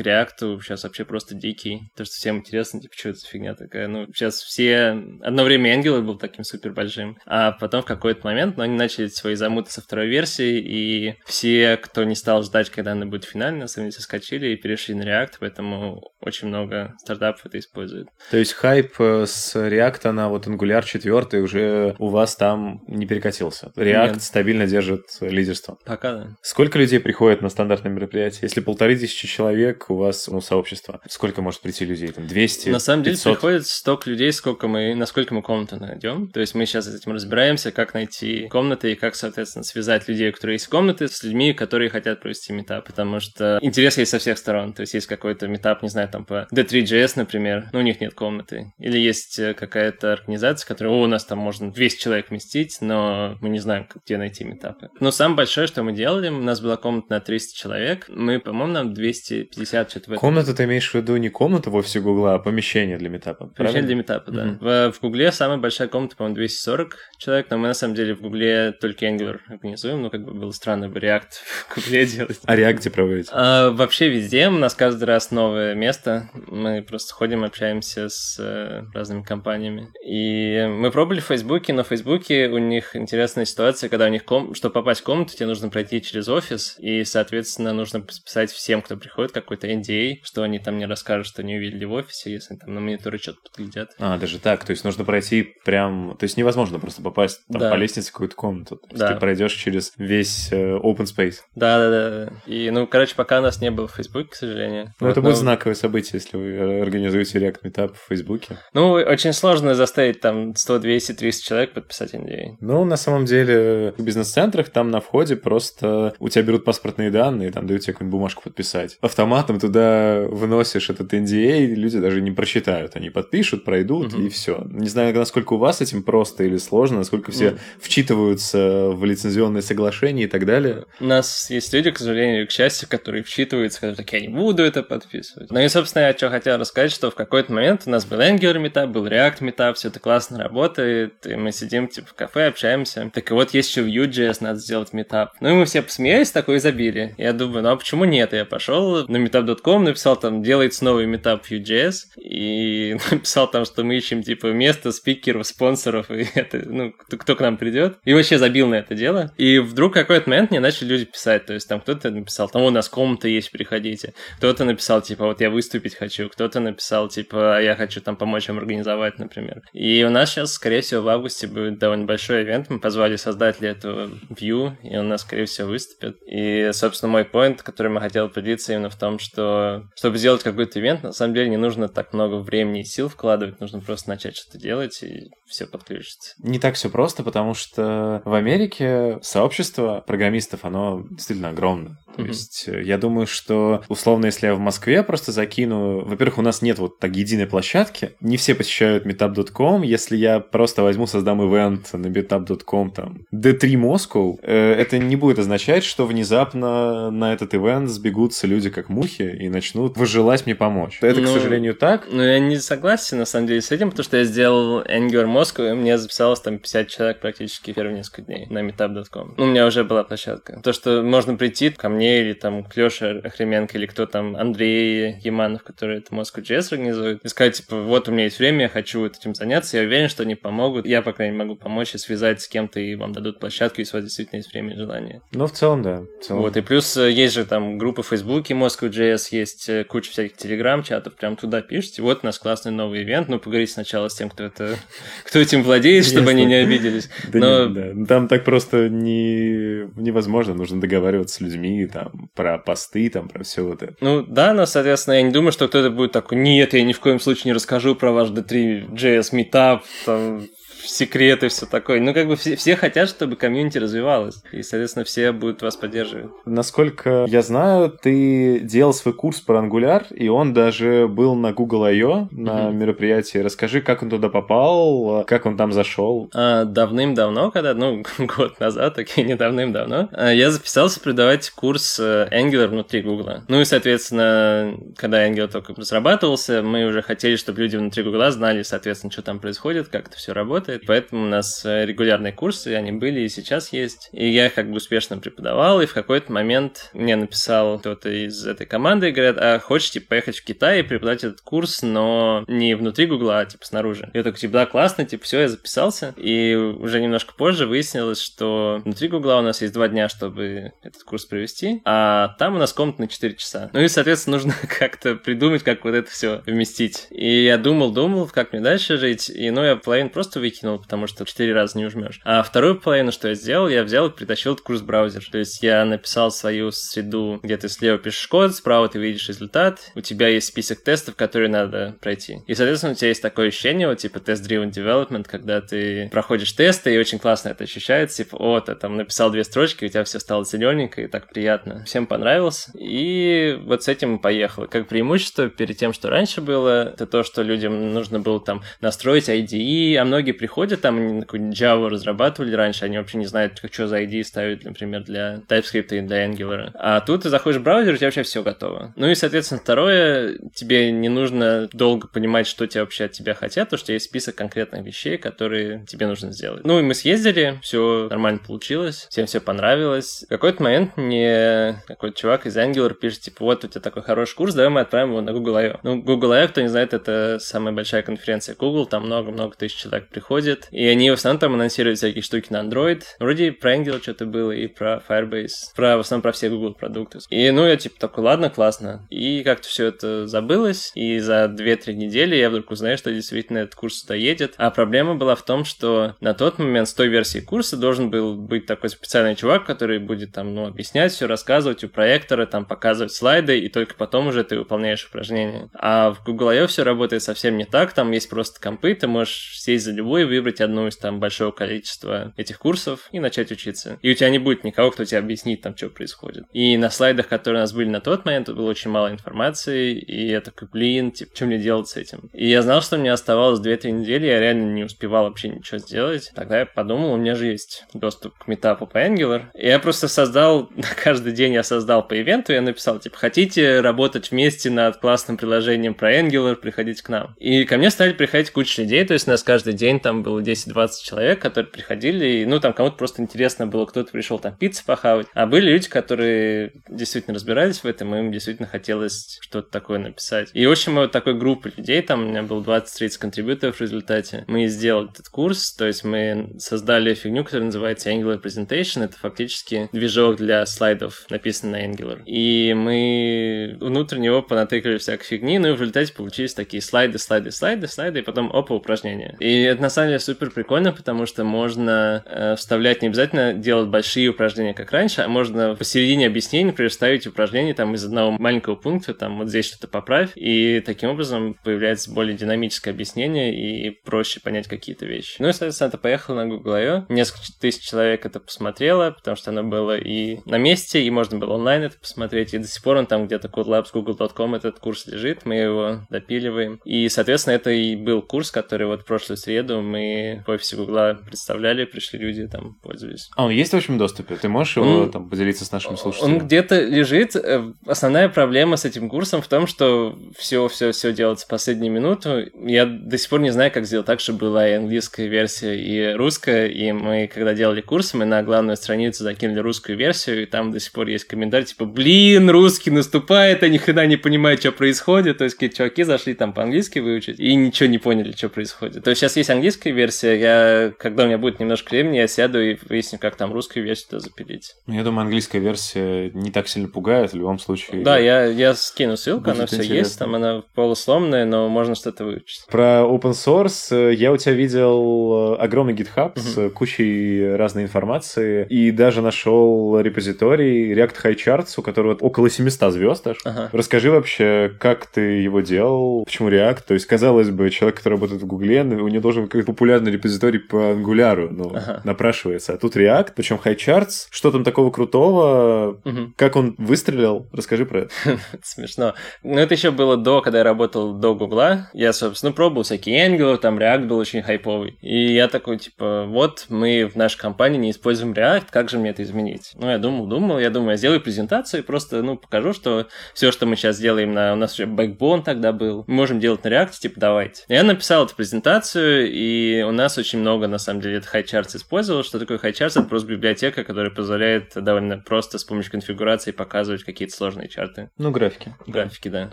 React сейчас вообще просто дикий. То, что всем интересно, типа, что это фигня такая. Ну, сейчас все... Одно время Angular был таким супер большим, а потом в какой-то момент, ну, они начали свои замуты со второй версии, и все, кто не стал ждать, когда она будет финальна, сами соскочили и перешли на React, поэтому очень много стартапов это используют. То есть хайп э, с React на вот Angular 4 уже у вас там не перекатился. React Нет. стабильно держит лидерство. Пока да. Сколько людей приходит на стандартное мероприятие? Если полторы тысячи человек у вас, ну, сообщество, сколько может прийти людей? Там 200, На самом 500? деле приходит столько людей, сколько мы, насколько мы комнаты найдем. То есть мы сейчас с этим разбираемся, как найти комнаты и как, соответственно, связать людей, которые есть комнаты, с людьми, которые хотят провести метап. Потому что интерес есть со всех сторон. То есть есть какой-то метап, не знаю, там по D3GS, например, но у них нет комнаты. Или есть э, какая-то организация, которая, о, у нас там можно 200 человек вместить, но мы не знаем, где найти метапы. Но самое большое, что мы делали, у нас была комната на 300 человек, мы, по-моему, нам 250 что-то. Комната ты имеешь в виду не комната в офисе Гугла, а помещение для метапа, Помещение правильно? для метапа, да. Mm-hmm. В, в Гугле самая большая комната, по-моему, 240 человек, но мы, на самом деле, в Гугле только Angular организуем, ну, как бы было странно бы React в Гугле делать. А React где проводите? А, вообще везде, у нас каждый раз новое место, мы просто ходим, общаемся с э, разными компаниями. И мы пробовали в Фейсбуке, но в Фейсбуке у них интересная ситуация, когда у них, ком... чтобы попасть в комнату, тебе нужно пройти через офис, и, соответственно, нужно писать всем, кто приходит, какой-то NDA, что они там не расскажут, что не увидели в офисе, если там на мониторе что-то подглядят. А, даже так, то есть нужно пройти прям... То есть невозможно просто попасть там, да. по лестнице в какую-то комнату. То есть да. ты пройдешь через весь э, open space. Да-да-да. И, ну, короче, пока нас не было в Фейсбуке, к сожалению. Ну, вот, это будет но... знаковое событие, если вы организуете React Meetup в Фейсбуке. Ну, очень сложно заставить там 100, 200, 300 человек подписать NDA. Ну, на самом деле, в бизнес-центрах там на входе просто у тебя берут паспортные данные, там дают тебе какую-нибудь бумажку подписать. Автоматом туда выносишь этот NDA, люди даже не прочитают. Они подпишут, пройдут, угу. и все. Не знаю, насколько у вас этим просто или сложно, насколько все угу. вчитываются в лицензионные соглашения и так далее. У нас есть люди, к сожалению, к счастью, которые вчитываются, которые такие, я не буду это подписывать. Ну и, собственно, я что хотел рассказать, что в какой-то момент у нас был Angular метап, был React метап, все это классно работает, и мы сидим типа в кафе, общаемся. Так и вот есть еще Vue.js, надо сделать метап. Ну и мы все посмеялись, такое и забили. Я думаю, ну а почему нет? Я пошел на meetup.com, написал там, делается новый метап Vue.js, и написал там, что мы ищем типа место, спикеров, спонсоров, и это, ну, кто, кто к нам придет. И вообще забил на это дело. И вдруг какой-то момент мне начали люди писать, то есть там кто-то написал, там у нас комната есть, приходите. Кто-то написал, типа, вот я выступить хочу, кто-то написал, типа, я хочу там помочь вам организовать, например. И у нас сейчас, скорее скорее всего, в августе будет довольно большой ивент. Мы позвали создателя этого View, и он нас, скорее всего, выступит. И, собственно, мой поинт, который мы хотел поделиться именно в том, что чтобы сделать какой-то ивент, на самом деле не нужно так много времени и сил вкладывать, нужно просто начать что-то делать, и все подключится. Не так все просто, потому что в Америке сообщество программистов, оно действительно огромное. То mm-hmm. есть э, я думаю, что условно, если я в Москве просто закину... Во-первых, у нас нет вот так единой площадки, не все посещают meetup.com. Если я просто возьму, создам ивент на meetup.com, там, D3 Moscow, э, это не будет означать, что внезапно на этот ивент сбегутся люди как мухи и начнут выжелать мне помочь. Это, ну, к сожалению, так. Ну, я не согласен, на самом деле, с этим, потому что я сделал Angular Moscow, и мне записалось там 50 человек практически первые несколько дней на meetup.com. Ну, у меня уже была площадка. То, что можно прийти ко мне или там к Лёше Охременко, или кто там, Андрей Яманов, который это Moscow.js организует, и сказать, типа, вот у меня есть время, я хочу вот этим заняться, я уверен, что они помогут. Я, по крайней мере, могу помочь и связать с кем-то, и вам дадут площадку, если у вас действительно есть время и желание. Ну, в целом, да. В целом. Вот, и плюс э, есть же там группа в Фейсбуке Moscow.js, есть э, куча всяких телеграм-чатов, прям туда пишите, вот у нас классный новый ивент, ну, поговорите сначала с тем, кто это, кто этим владеет, чтобы они не обиделись. Да Но... Там так просто не... невозможно, нужно договариваться с людьми, там, про посты, там, про все вот это. Ну, да, но, соответственно, я не думаю, что кто-то будет такой, нет, я ни в коем случае не расскажу про ваш D3 JS Meetup, там, секреты, все такое. Ну, как бы все, все хотят, чтобы комьюнити развивалось. И, соответственно, все будут вас поддерживать. Насколько я знаю, ты делал свой курс про Angular, и он даже был на Google I.O. на mm-hmm. мероприятии. Расскажи, как он туда попал, как он там зашел. А, давным-давно, когда, ну, год назад, окей, не давным-давно, а, я записался преподавать курс э, Angular внутри Google. Ну и, соответственно, когда Angular только разрабатывался, мы уже хотели, чтобы люди внутри Google знали, соответственно, что там происходит, как это все работает работает, поэтому у нас э, регулярные курсы, они были и сейчас есть. И я их как бы успешно преподавал, и в какой-то момент мне написал кто-то из этой команды и говорят, а хочешь, типа, поехать в Китай и преподать этот курс, но не внутри Гугла, а, типа, снаружи. Я такой, типа, да, классно, типа, все, я записался. И уже немножко позже выяснилось, что внутри Гугла у нас есть два дня, чтобы этот курс провести, а там у нас комната на 4 часа. Ну и, соответственно, нужно как-то придумать, как вот это все вместить. И я думал, думал, как мне дальше жить, и, ну, я половину просто выкинул выкинул, потому что четыре раза не ужмешь. А вторую половину, что я сделал, я взял и притащил этот курс браузер. То есть я написал свою среду, где ты слева пишешь код, справа ты видишь результат, у тебя есть список тестов, которые надо пройти. И, соответственно, у тебя есть такое ощущение, вот типа тест-driven development, когда ты проходишь тесты, и очень классно это ощущается, типа, о, ты там написал две строчки, у тебя все стало зелененько, и так приятно. Всем понравилось. И вот с этим поехал. Как преимущество перед тем, что раньше было, это то, что людям нужно было там настроить IDE, а многие приходят приходят, там такой Java разрабатывали раньше, они вообще не знают, что за ID ставить, например, для TypeScript и для Angular. А тут ты заходишь в браузер, у тебя вообще все готово. Ну и, соответственно, второе, тебе не нужно долго понимать, что тебе вообще от тебя хотят, потому что есть список конкретных вещей, которые тебе нужно сделать. Ну и мы съездили, все нормально получилось, всем все понравилось. В какой-то момент мне какой-то чувак из Angular пишет, типа, вот у тебя такой хороший курс, давай мы отправим его на Google I.O. Ну, Google I.O., кто не знает, это самая большая конференция Google, там много-много тысяч человек приходит, выходит. И они в основном там анонсируют всякие штуки на Android. Вроде про Angular что-то было, и про Firebase. Про, в основном про все Google продукты. И ну я типа такой, ладно, классно. И как-то все это забылось. И за 2-3 недели я вдруг узнаю, что действительно этот курс сюда едет. А проблема была в том, что на тот момент с той версии курса должен был быть такой специальный чувак, который будет там, ну, объяснять все, рассказывать у проектора, там, показывать слайды, и только потом уже ты выполняешь упражнения. А в Google I.O. все работает совсем не так. Там есть просто компы, ты можешь сесть за любой выбрать одну из там большого количества этих курсов и начать учиться. И у тебя не будет никого, кто тебе объяснит там, что происходит. И на слайдах, которые у нас были на тот момент, было очень мало информации, и я такой, блин, типа, что мне делать с этим? И я знал, что мне оставалось 2-3 недели, я реально не успевал вообще ничего сделать. Тогда я подумал, у меня же есть доступ к метапу по Angular. И я просто создал, на каждый день я создал по ивенту, я написал, типа, хотите работать вместе над классным приложением про Angular, приходите к нам. И ко мне стали приходить куча людей, то есть у нас каждый день там было 10-20 человек, которые приходили, и, ну, там кому-то просто интересно было, кто-то пришел там пиццы похавать, а были люди, которые действительно разбирались в этом, и им действительно хотелось что-то такое написать. И, в общем, вот такой группы людей, там у меня было 20-30 контрибьюторов в результате, мы сделали этот курс, то есть мы создали фигню, которая называется Angular Presentation, это фактически движок для слайдов, написанный на Angular. И мы внутрь него понатыкали всякой фигни, ну и в результате получились такие слайды, слайды, слайды, слайды, и потом опа, упражнения. И это на самом деле супер прикольно, потому что можно э, вставлять не обязательно делать большие упражнения, как раньше, а можно посередине объяснения, например, ставить упражнения там из одного маленького пункта, там вот здесь что-то поправь, и таким образом появляется более динамическое объяснение и проще понять какие-то вещи. Ну и, соответственно, это поехало на Google I.O. Несколько тысяч человек это посмотрело, потому что оно было и на месте, и можно было онлайн это посмотреть, и до сих пор он там где-то codelabs.google.com этот курс лежит, мы его допиливаем. И, соответственно, это и был курс, который вот прошлую среду мы в офисе Гугла представляли, пришли люди, там пользовались. А он есть в общем доступе? Ты можешь его он, там поделиться с нашими слушателями? Он где-то лежит. Э, основная проблема с этим курсом в том, что все, все, все делается в последнюю минуту. Я до сих пор не знаю, как сделать так, чтобы была и английская версия, и русская. И мы, когда делали курс, мы на главную страницу закинули русскую версию, и там до сих пор есть комментарий, типа, блин, русский наступает, а ни хрена не понимает, что происходит. То есть какие-то чуваки зашли там по-английски выучить и ничего не поняли, что происходит. То есть сейчас есть английская версия, я, когда у меня будет немножко времени, я сяду и выясню, как там русскую версию запилить. Ну, я думаю, английская версия не так сильно пугает в любом случае. Да, я, я скину ссылку, она все есть, там она полусломная, но можно что-то выучить. Про open source э, я у тебя видел э, огромный GitHub uh-huh. с кучей разной информации и даже нашел репозиторий React High Charts, у которого около 700 звезд аж. Uh-huh. Расскажи вообще, как ты его делал, почему React? То есть, казалось бы, человек, который работает в Гугле, у него должен какой-то популярный репозиторий по Angular, ну, ага. напрашивается. А тут React, причем High Charts. Что там такого крутого? Угу. Как он выстрелил? Расскажи про это. Смешно. Ну, это еще было до, когда я работал до Гугла. Я, собственно, пробовал всякие Angular, там React был очень хайповый. И я такой, типа, вот, мы в нашей компании не используем React, как же мне это изменить? Ну, я думал, думал, я думаю, я сделаю презентацию и просто, ну, покажу, что все, что мы сейчас делаем на... У нас уже Backbone тогда был, мы можем делать на React, типа, давайте. Я написал эту презентацию, и у нас очень много, на самом деле, это HighCharts использовал. Что такое HighCharts? Это просто библиотека, которая позволяет довольно просто с помощью конфигурации показывать какие-то сложные чарты. Ну, графики. Графики, да.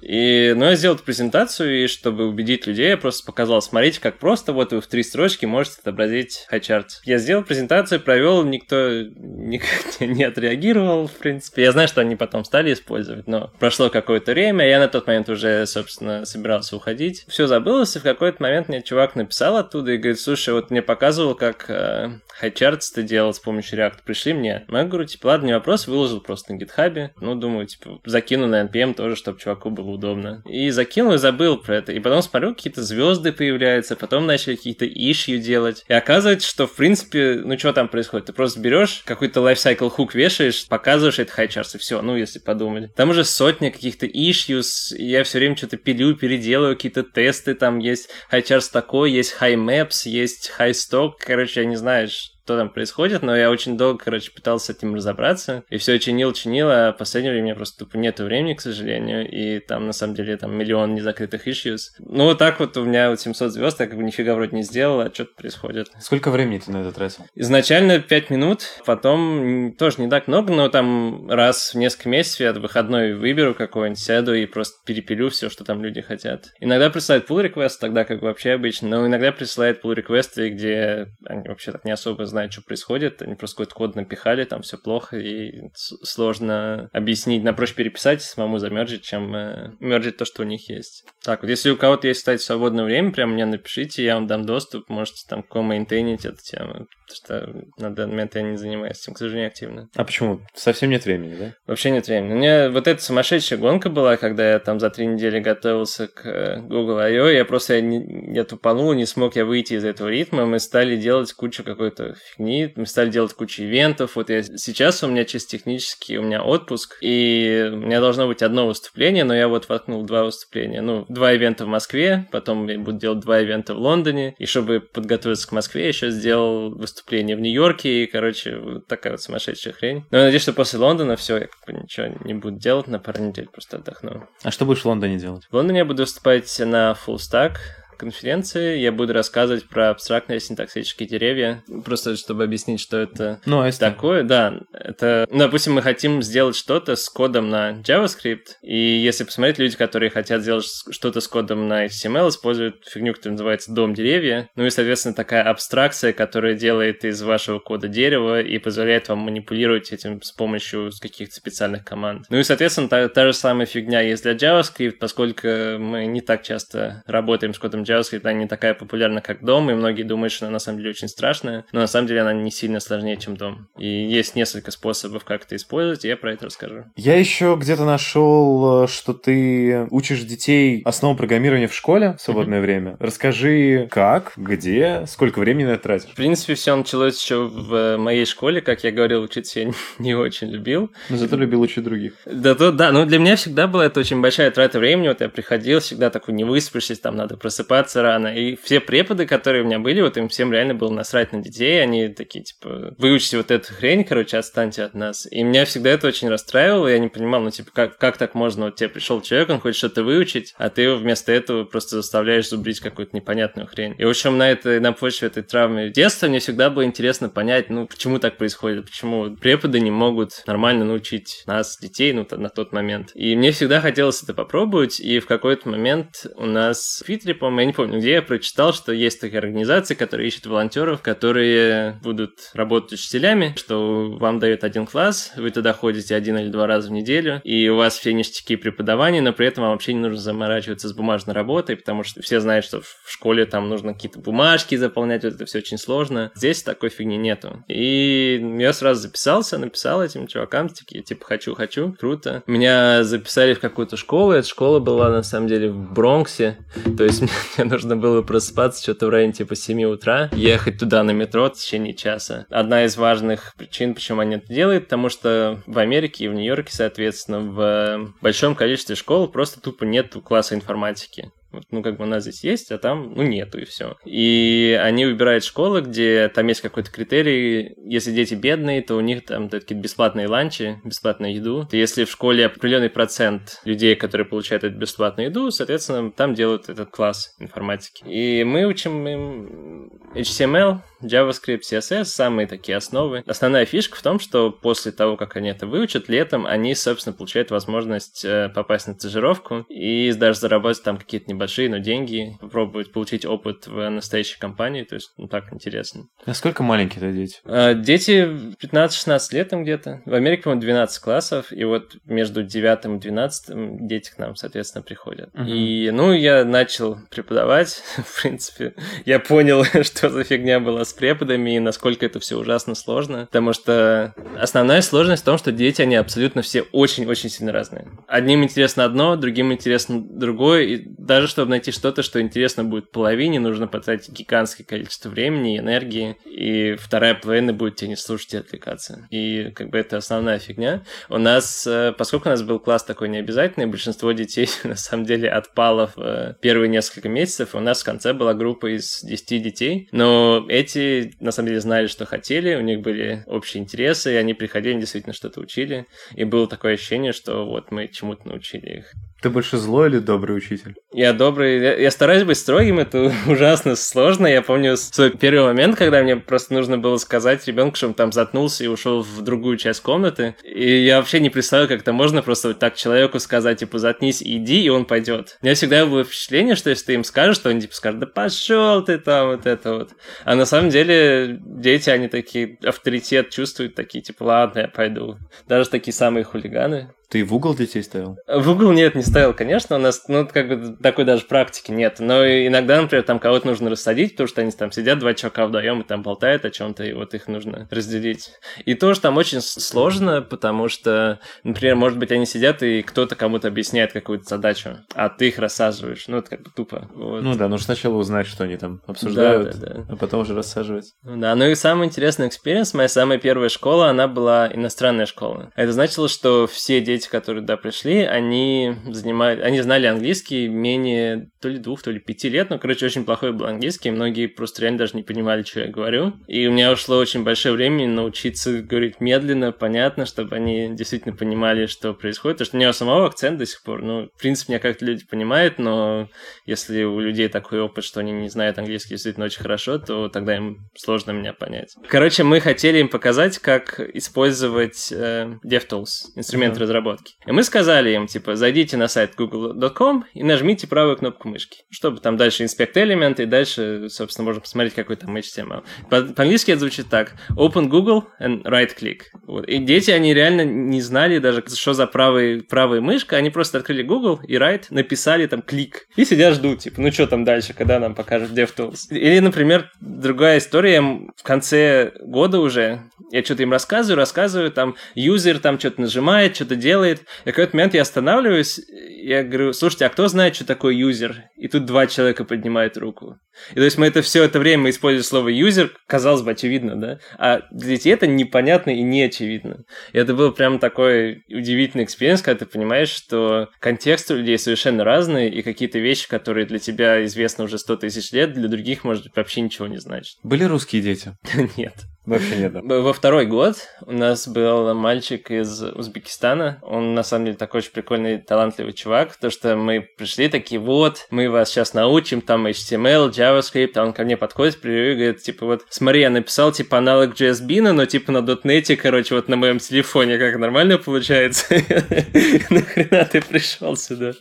И, ну, я сделал эту презентацию, и чтобы убедить людей, я просто показал, смотрите, как просто вот вы в три строчки можете отобразить HighCharts. Я сделал презентацию, провел, никто никак не отреагировал, в принципе. Я знаю, что они потом стали использовать, но прошло какое-то время, я на тот момент уже, собственно, собирался уходить. Все забылось, и в какой-то момент мне чувак написал оттуда и говорит, слушай, вот мне показывал, как э, HighCharts ты делал с помощью React, пришли мне. Ну, я говорю, типа, ладно, не вопрос, выложил просто на GitHub. Ну, думаю, типа, закину на NPM тоже, чтобы чуваку было удобно. И закинул и забыл про это. И потом смотрю, какие-то звезды появляются, потом начали какие-то ишью делать. И оказывается, что, в принципе, ну, что там происходит? Ты просто берешь какой-то lifecycle хук вешаешь, показываешь это HighCharts, и все, ну, если подумали. Там уже сотни каких-то issues, я все время что-то пилю, переделаю, какие-то тесты, там есть HighCharts такой, есть High Maps, есть High Stock, короче, я не знаю, что там происходит, но я очень долго, короче, пытался с этим разобраться, и все чинил, чинил, а в последнее время у меня просто тупо нет времени, к сожалению, и там, на самом деле, там миллион незакрытых issues. Ну, вот так вот у меня вот 700 звезд, я как бы нифига вроде не сделал, а что-то происходит. Сколько времени ты на это тратил? Изначально 5 минут, потом тоже не так много, но там раз в несколько месяцев я выходной выберу какой-нибудь, сяду и просто перепилю все, что там люди хотят. Иногда присылают pull request, тогда как вообще обычно, но иногда присылают pull request, где они вообще так не особо знают, что происходит, они просто какой-то код напихали, там все плохо, и сложно объяснить. На проще переписать, самому замерджить, чем э, мерджить то, что у них есть. Так, вот если у кого-то есть, кстати, свободное время, прям мне напишите, я вам дам доступ, можете там комментейнить эту тему, потому что на данный момент я не занимаюсь этим, к сожалению, активно. А почему? Совсем нет времени, да? Вообще нет времени. У меня вот эта сумасшедшая гонка была, когда я там за три недели готовился к э, Google I.O., я просто я, не, я тупанул, не смог я выйти из этого ритма, мы стали делать кучу какой-то фигни, мы стали делать кучу ивентов. Вот я сейчас у меня чисто технически, у меня отпуск, и у меня должно быть одно выступление, но я вот воткнул два выступления. Ну, два ивента в Москве, потом я буду делать два ивента в Лондоне, и чтобы подготовиться к Москве, я еще сделал выступление в Нью-Йорке, и, короче, вот такая вот сумасшедшая хрень. Но я надеюсь, что после Лондона все, я как бы ничего не буду делать на пару недель, просто отдохну. А что будешь в Лондоне делать? В Лондоне я буду выступать на Full Stack, конференции я буду рассказывать про абстрактные синтаксические деревья, просто чтобы объяснить, что это ну, а такое. Да, это, ну, допустим, мы хотим сделать что-то с кодом на JavaScript, и если посмотреть, люди, которые хотят сделать что-то с кодом на HTML, используют фигню, которая называется дом деревья, ну и, соответственно, такая абстракция, которая делает из вашего кода дерево и позволяет вам манипулировать этим с помощью каких-то специальных команд. Ну и, соответственно, та, та же самая фигня есть для JavaScript, поскольку мы не так часто работаем с кодом JavaScript, она не такая популярна, как DOM, и многие думают, что она на самом деле очень страшная, но на самом деле она не сильно сложнее, чем DOM. И есть несколько способов, как это использовать, и я про это расскажу. Я еще где-то нашел, э, что ты учишь детей основам программирования в школе в свободное mm-hmm. время. Расскажи, как, где, сколько времени на это тратишь? В принципе, все началось еще в моей школе, как я говорил, учиться я не очень любил. Но зато любил учить других. Да, то, да, ну для меня всегда была это очень большая трата времени. Вот я приходил всегда такой не выспавшись, там надо просыпаться рано. И все преподы, которые у меня были, вот им всем реально было насрать на детей. Они такие, типа, выучите вот эту хрень, короче, отстаньте от нас. И меня всегда это очень расстраивало. Я не понимал, ну, типа, как, как так можно? Вот тебе пришел человек, он хочет что-то выучить, а ты его вместо этого просто заставляешь зубрить какую-то непонятную хрень. И, в общем, на, это, на почве этой травмы детства мне всегда было интересно понять, ну, почему так происходит, почему преподы не могут нормально научить нас, детей, ну, на тот момент. И мне всегда хотелось это попробовать, и в какой-то момент у нас в Твиттере, по-моему, я не помню, где я прочитал, что есть такие организации, которые ищут волонтеров, которые будут работать учителями, что вам дают один класс, вы туда ходите один или два раза в неделю, и у вас все ништяки преподавания, но при этом вам вообще не нужно заморачиваться с бумажной работой, потому что все знают, что в школе там нужно какие-то бумажки заполнять, вот это все очень сложно. Здесь такой фигни нету. И я сразу записался, написал этим чувакам, такие, типа, хочу, хочу, круто. Меня записали в какую-то школу, эта школа была на самом деле в Бронксе, то есть мне, нужно было просыпаться что-то в районе типа 7 утра, ехать туда на метро в течение часа. Одна из важных причин, почему они это делают, потому что в Америке и в Нью-Йорке, соответственно, в большом количестве школ просто тупо нет класса информатики. Вот, ну, как бы у нас здесь есть, а там, ну, нету, и все. И они выбирают школы, где там есть какой-то критерий. Если дети бедные, то у них там такие бесплатные ланчи, бесплатную еду. Если в школе определенный процент людей, которые получают эту бесплатную еду, соответственно, там делают этот класс информатики. И мы учим им HTML, JavaScript, CSS, самые такие основы. Основная фишка в том, что после того, как они это выучат, летом они, собственно, получают возможность э, попасть на стажировку и даже заработать там какие-то небольшие, но деньги, попробовать получить опыт в настоящей компании, то есть, ну, так интересно. Насколько маленькие это дети? Э, дети 15-16 лет там где-то. В Америке, по-моему, 12 классов, и вот между 9 и 12 дети к нам, соответственно, приходят. Uh-huh. И, ну, я начал преподавать, в принципе. Я понял, что за фигня была с преподами и насколько это все ужасно сложно. Потому что основная сложность в том, что дети, они абсолютно все очень-очень сильно разные. Одним интересно одно, другим интересно другое. И даже чтобы найти что-то, что интересно будет половине, нужно потратить гигантское количество времени и энергии. И вторая половина будет тебе не слушать и отвлекаться. И как бы это основная фигня. У нас, э, поскольку у нас был класс такой необязательный, большинство детей на самом деле отпало в э, первые несколько месяцев. У нас в конце была группа из 10 детей. Но эти на самом деле знали, что хотели, у них были общие интересы, и они приходили, действительно что-то учили. И было такое ощущение, что вот мы чему-то научили их. Ты больше злой или добрый учитель? Я добрый. Я, я стараюсь быть строгим, это ужасно сложно. Я помню свой первый момент, когда мне просто нужно было сказать ребенку, что он там затнулся и ушел в другую часть комнаты. И я вообще не представляю, как это можно просто вот так человеку сказать, типа, затнись и иди, и он пойдет. У меня всегда было впечатление, что если ты им скажешь, то они типа скажут, да пошел ты там, вот это вот. А на самом деле дети, они такие авторитет чувствуют, такие, типа, ладно, я пойду. Даже такие самые хулиганы. Ты в угол детей ставил? В угол нет, не ставил, конечно. У нас, ну, как бы такой даже практики нет. Но иногда, например, там кого-то нужно рассадить, потому что они там сидят два чувака вдвоем и там болтают о чем-то, и вот их нужно разделить. И тоже там очень сложно, потому что, например, может быть, они сидят, и кто-то кому-то объясняет какую-то задачу, а ты их рассаживаешь. Ну, это как бы тупо. Вот. Ну да, нужно сначала узнать, что они там обсуждают, да, да, да. а потом уже рассаживать. Да, ну и самый интересный experience, моя самая первая школа, она была иностранная школа. Это значило, что все дети дети, которые туда пришли, они занимали, они знали английский менее то ли двух, то ли пяти лет, ну, короче, очень плохой был английский, многие просто реально даже не понимали, что я говорю. И у меня ушло очень большое время научиться говорить медленно, понятно, чтобы они действительно понимали, что происходит. Потому что у меня у самого акцент до сих пор, ну, в принципе, меня как-то люди понимают, но если у людей такой опыт, что они не знают английский действительно очень хорошо, то тогда им сложно меня понять. Короче, мы хотели им показать, как использовать э, DevTools, инструмент mm-hmm. разработки разработки. И мы сказали им, типа, зайдите на сайт google.com и нажмите правую кнопку мышки, чтобы там дальше inspect элементы и дальше, собственно, можно посмотреть, какой там HTML. По-английски это звучит так. Open Google and right click. Вот. И дети, они реально не знали даже, что за правый, правая мышка. Они просто открыли Google и right, написали там клик. И сидят ждут, типа, ну что там дальше, когда нам покажут DevTools. Или, например, другая история, в конце года уже я что-то им рассказываю, рассказываю, там юзер там что-то нажимает, что-то делает. И в какой-то момент я останавливаюсь, я говорю, слушайте, а кто знает, что такое юзер? И тут два человека поднимают руку. И то есть мы это все это время используем слово юзер, казалось бы, очевидно, да? А для детей это непонятно и не очевидно. И это был прям такой удивительный experience, когда ты понимаешь, что контекст у людей совершенно разный, и какие-то вещи, которые для тебя известны уже сто тысяч лет, для других, может быть, вообще ничего не значат. Были русские дети? Нет. Вообще нет. Во второй год у нас был мальчик из Узбекистана. Он, на самом деле, такой очень прикольный, талантливый чувак. То, что мы пришли такие, вот, мы вас сейчас научим, там HTML, JavaScript. А он ко мне подходит, привет, говорит, типа, вот, смотри, я написал, типа, аналог JSBin, но, типа, на .NET, короче, вот на моем телефоне, как нормально получается. Нахрена ты пришел сюда?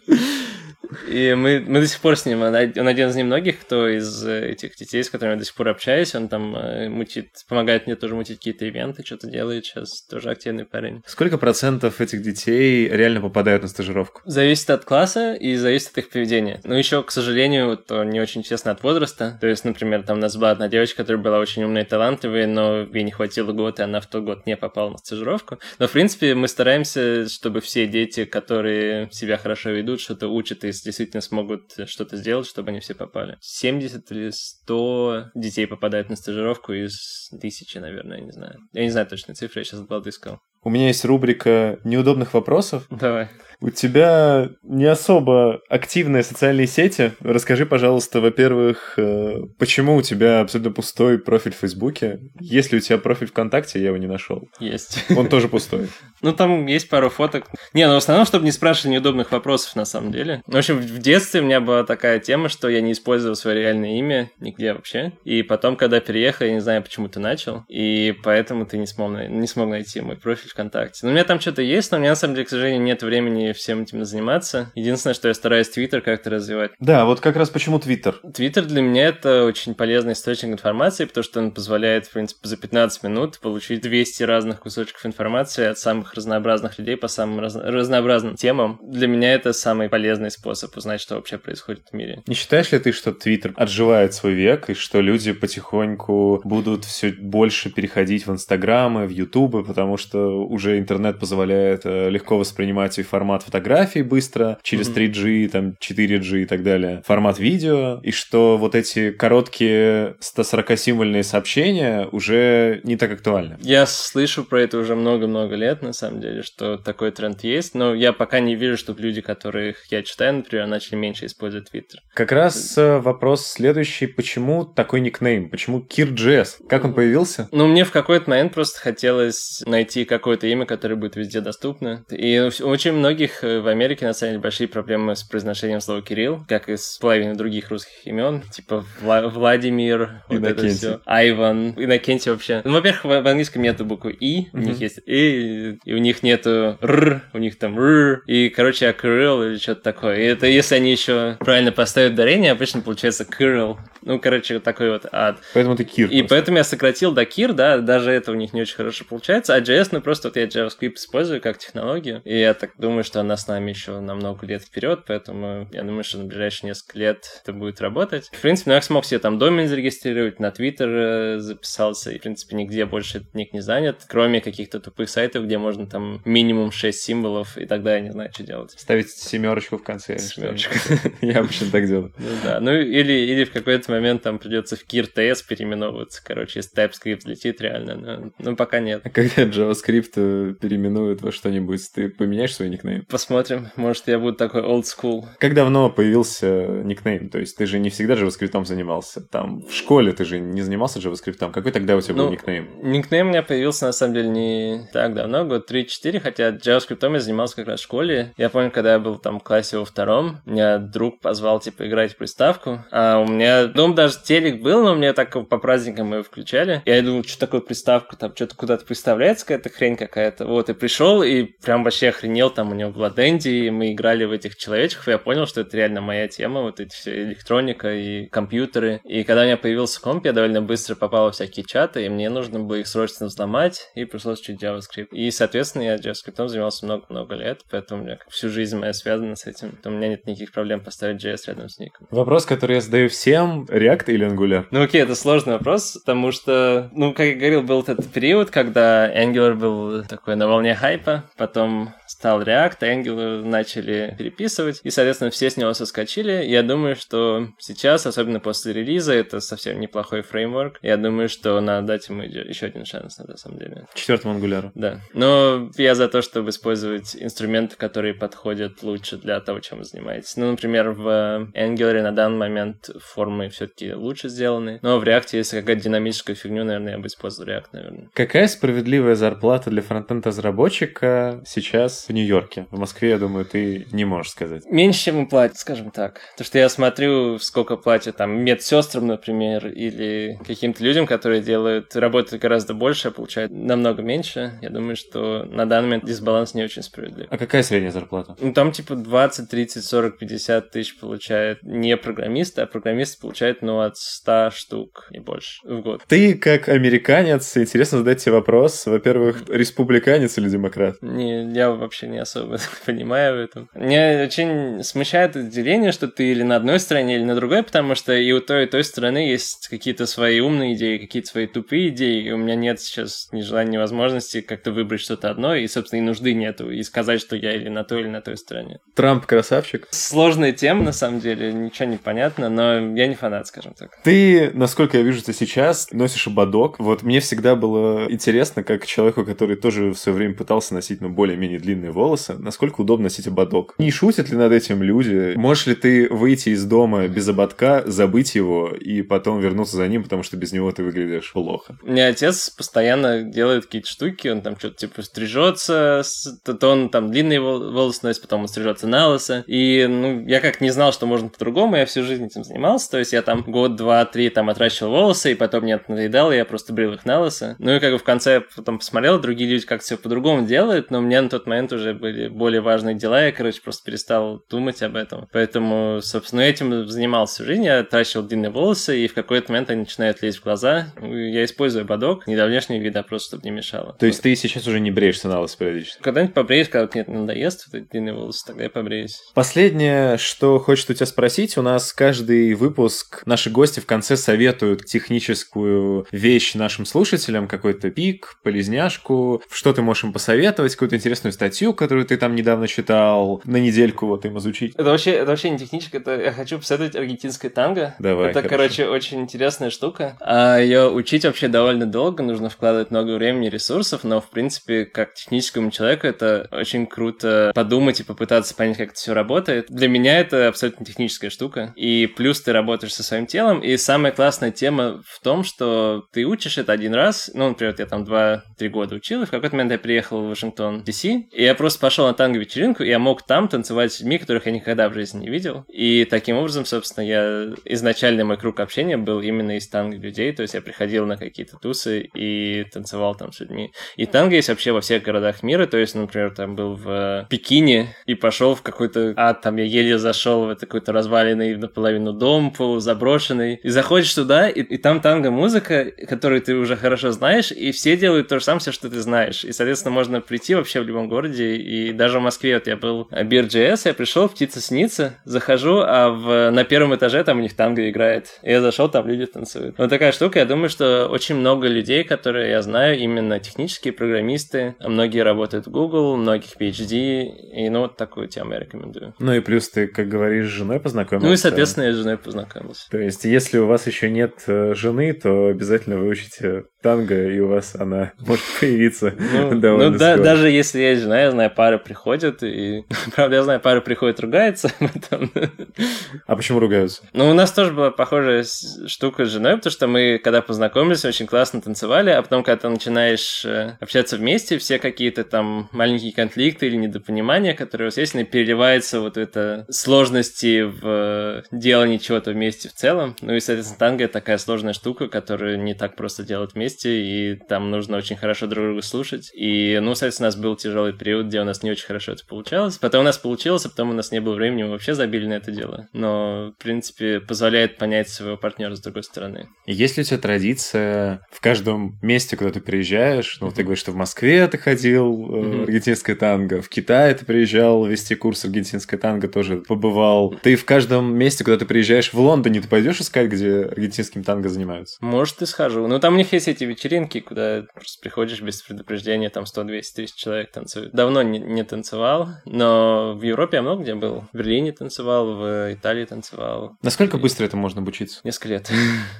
И мы, мы до сих пор с ним, он один из немногих, кто из э, этих детей, с которыми я до сих пор общаюсь, он там э, мутит, помогает мне тоже мутить какие-то ивенты, что-то делает сейчас, тоже активный парень. Сколько процентов этих детей реально попадают на стажировку? Зависит от класса и зависит от их поведения. Но еще, к сожалению, то не очень честно от возраста. То есть, например, там у нас была одна девочка, которая была очень умная и талантливая, но ей не хватило год, и она в тот год не попала на стажировку. Но, в принципе, мы стараемся, чтобы все дети, которые себя хорошо ведут, что-то учат и действительно смогут что-то сделать, чтобы они все попали. 70 или 100 детей попадают на стажировку из тысячи, наверное, я не знаю. Я не знаю точно цифры, я сейчас от балды искал. У меня есть рубрика неудобных вопросов. Давай. У тебя не особо активные социальные сети. Расскажи, пожалуйста, во-первых, э, почему у тебя абсолютно пустой профиль в Фейсбуке? Есть ли у тебя профиль ВКонтакте? Я его не нашел. Есть. Он тоже пустой. Ну, там есть пару фоток. Не, ну в основном, чтобы не спрашивать неудобных вопросов, на самом деле. В общем, в детстве у меня была такая тема, что я не использовал свое реальное имя нигде вообще. И потом, когда переехал, я не знаю, почему ты начал. И поэтому ты не смог, не смог найти мой профиль ВКонтакте. Ну, у меня там что-то есть, но у меня, на самом деле, к сожалению, нет времени всем этим заниматься. Единственное, что я стараюсь Твиттер как-то развивать. Да, вот как раз почему Твиттер? Твиттер для меня это очень полезный источник информации, потому что он позволяет, в принципе, за 15 минут получить 200 разных кусочков информации от самых разнообразных людей по самым раз... разнообразным темам. Для меня это самый полезный способ узнать, что вообще происходит в мире. Не считаешь ли ты, что Твиттер отживает свой век, и что люди потихоньку будут все больше переходить в Инстаграмы, в Ютубы, потому что уже интернет позволяет э, легко воспринимать и формат фотографий быстро, через 3G, там 4G и так далее, формат видео, и что вот эти короткие 140-символьные сообщения уже не так актуальны. Я слышу про это уже много-много лет, на самом деле, что такой тренд есть, но я пока не вижу, чтобы люди, которых я читаю, например, начали меньше использовать Twitter. Как раз э, вопрос следующий, почему такой никнейм, почему Kir.js, как он появился? Ну, мне в какой-то момент просто хотелось найти какое-то имя, которое будет везде доступно, и у очень многих э, в Америке, на самом деле, большие проблемы с произношением слова Кирилл, как и с половиной других русских имен, типа Вла- Владимир, вот это все, Айван, Иннокентий вообще. Ну, во-первых, в, в английском нету буквы И, у них есть И, и у них нету Р, у них там Р, и, короче, Кирилл или что-то такое. И это если они еще правильно поставят ударение, обычно получается Кирилл. Ну, короче, такой вот ад. Поэтому ты Кир. И просто. поэтому я сократил до Кир, да, даже это у них не очень хорошо получается. А JS, ну, просто вот я JavaScript использую как технологию, и я так думаю, что она с нами еще на много лет вперед, поэтому я думаю, что на ближайшие несколько лет это будет работать. В принципе, ну, я смог себе там домен зарегистрировать, на Твиттер э, записался, и, в принципе, нигде больше этот ник не занят, кроме каких-то тупых сайтов, где можно там минимум 6 символов, и тогда я не знаю, что делать. Ставить семерочку в конце. Семерочку. Я обычно так делаю. Ну да, ну или, или в какой-то момент там придется в Kir TS переименовываться, короче, если TypeScript летит реально, но, ну пока нет. А когда JavaScript переименуют во что-нибудь, ты поменяешь свой никнейм? Посмотрим, может я буду такой old school. Как давно появился никнейм? То есть ты же не всегда JavaScript занимался. Там в школе ты же не занимался JavaScript. Какой тогда у тебя ну, был никнейм? Никнейм у меня появился на самом деле не так давно, год 3-4, хотя JavaScript я занимался как раз в школе. Я помню, когда я был там в классе во втором, меня друг позвал, типа, играть в приставку, а у меня, ну, Дом даже телек был, но мне так по праздникам мы включали. Я думал, что такое приставка, там что-то куда-то представляется какая-то хрень какая-то. Вот, и пришел, и прям вообще охренел, там у него была Дэнди, и мы играли в этих человечков, и я понял, что это реально моя тема, вот эти все электроника и компьютеры. И когда у меня появился комп, я довольно быстро попал во всякие чаты, и мне нужно было их срочно взломать, и пришлось учить JavaScript. И, соответственно, я JavaScript занимался много-много лет, поэтому у меня всю жизнь моя связана с этим. У меня нет никаких проблем поставить JS рядом с ником. Вопрос, который я задаю всем, React или Angular? Ну окей, это сложный вопрос, потому что, ну, как я говорил, был этот период, когда Angular был такой на волне хайпа, потом стал React, Angular начали переписывать, и, соответственно, все с него соскочили. Я думаю, что сейчас, особенно после релиза, это совсем неплохой фреймворк. Я думаю, что надо дать ему еще один шанс, на самом деле. Четвертому Angular. Да. Но я за то, чтобы использовать инструменты, которые подходят лучше для того, чем вы занимаетесь. Ну, например, в Angular на данный момент формы все-таки лучше сделаны, но в React, если какая-то динамическая фигню, наверное, я бы использовал React, наверное. Какая справедливая зарплата для фронтенд-разработчика сейчас в Нью-Йорке? В Москве, я думаю, ты не можешь сказать. Меньше, чем платят, скажем так. То, что я смотрю, сколько платят там медсестрам, например, или каким-то людям, которые делают, работают гораздо больше, а получают намного меньше. Я думаю, что на данный момент дисбаланс не очень справедлив. А какая средняя зарплата? Ну, там типа 20, 30, 40, 50 тысяч получает не программисты, а программисты получают, ну, от 100 штук и больше в год. Ты, как американец, интересно задать тебе вопрос. Во-первых, республиканец или демократ? Не, я вообще не особо понимаю в этом. Меня очень смущает это деление, что ты или на одной стороне, или на другой, потому что и у той, и той стороны есть какие-то свои умные идеи, какие-то свои тупые идеи, и у меня нет сейчас ни желания, ни возможности как-то выбрать что-то одно, и, собственно, и нужды нету, и сказать, что я или на той, или на той стороне. Трамп красавчик? Сложная тема, на самом деле, ничего не понятно, но я не фанат, скажем так. Ты, насколько я вижу, ты сейчас носишь ободок. Вот мне всегда было интересно, как человеку, который тоже в свое время пытался носить, ну, более-менее длинные волосы, насколько удобно носить ободок. Не шутят ли над этим люди? Можешь ли ты выйти из дома без ободка, забыть его и потом вернуться за ним, потому что без него ты выглядишь плохо? Меня отец постоянно делает какие-то штуки, он там что-то типа стрижется, то он там длинные волосы носит, потом он стрижется на лысо. И, ну, я как не знал, что можно по-другому, я всю жизнь этим занимался, то есть я там год, два, три там отращивал волосы, и потом мне это надоедало, я просто брил их на лысо. Ну и как бы в конце потом посмотрел, другие люди как все по-другому делают, но меня на тот момент уже были более важные дела, я, короче, просто перестал думать об этом. Поэтому, собственно, этим занимался всю жизнь, я отращивал длинные волосы, и в какой-то момент они начинают лезть в глаза. Я использую ободок, не для внешнего вида, просто чтобы не мешало. То есть ты сейчас уже не бреешься на лысо периодически? Когда-нибудь побреюсь, когда мне надоест вот эти длинные волосы, тогда я побреюсь. Последнее, что хочет у тебя спросить, у нас каждый выпуск наши гости в конце советуют техническую вещь нашим слушателям, какой-то пик, полезняшку, что ты можешь им посоветовать, какую-то интересную статью, которую ты там недавно читал, на недельку вот им изучить. Это вообще, это вообще не техническое, это я хочу посоветовать аргентинское танго. Давай, Это, хорошо. короче, очень интересная штука. А ее учить вообще довольно долго, нужно вкладывать много времени и ресурсов, но, в принципе, как техническому человеку это очень круто подумать и попытаться понять, как это все работает. Для меня это абсолютно техническая штука. И плюс ты работаешь со своим телом, и самая классная тема в том, что ты учишь это один раз, ну, например, я там 2-3 года учил, и в какой-то момент я приехал в Вашингтон, DC, и я просто пошел на танго-вечеринку, и я мог там танцевать с людьми, которых я никогда в жизни не видел. И таким образом, собственно, я изначально мой круг общения был именно из танго-людей, то есть я приходил на какие-то тусы и танцевал там с людьми. И танго есть вообще во всех городах мира, то есть, например, там был в Пекине и пошел в какой-то ад, там я еле зашел в какой-то разваленный наполовину дом, полузаброшенный, и заходишь туда, и, и там танго-музыка, которую ты уже хорошо знаешь, и все делают то же самое, все, что ты знаешь. И, соответственно, можно прийти вообще в любом городе, и даже в Москве, вот я был в Бир.js, я пришел, птица снится, захожу, а в, на первом этаже там у них танго играет. И я зашел, там люди танцуют. Вот такая штука, я думаю, что очень много людей, которые я знаю, именно технические программисты, а многие работают в Google, многих PhD, и ну вот такую тему я рекомендую. Ну и плюс ты, как говоришь, с женой познакомился. Ну и, соответственно, я с женой познакомился. То есть, если у вас еще нет э, жены, то обязательно выучите танго, и у вас она может появиться ну, довольно ну, да, даже если есть жена, я знаю, пары приходят, и, правда, я знаю, пары приходят, ругаются. А почему ругаются? Ну, у нас тоже была похожая штука с женой, потому что мы, когда познакомились, очень классно танцевали, а потом, когда ты начинаешь э, общаться вместе, все какие-то там маленькие конфликты или недопонимания, которые у вас есть, переливаются вот это сложности в э, делании чего-то вместе в целом. Ну и, соответственно, танго — это такая сложная штука, которую не так просто делать вместе, и там нужно очень хорошо друг друга слушать. И, ну, соответственно, у нас был тяжелый период, где у нас не очень хорошо это получалось. Потом у нас получилось, а потом у нас не было времени, мы вообще забили на это дело. Но, в принципе, позволяет понять своего партнера с другой стороны. Есть ли у тебя традиция в каждом месте, куда ты приезжаешь? Ну, ты говоришь, что в Москве ты ходил, mm-hmm. аргентинское танго, в Китае ты приезжал вести курс аргентинское танго, тоже побывал. Ты в каждом месте, куда ты приезжаешь, в Лондоне, ты пойдешь искать, где аргентинским танго занимаются? Может, и схожу. Ну, там у них есть эти вечеринки, куда просто приходишь без предупреждения, там 100, 200 тысяч человек танцуют. Давно не, не танцевал, но в Европе я много где был. В Берлине танцевал, в Италии танцевал. Насколько и... быстро это можно обучиться? Несколько лет.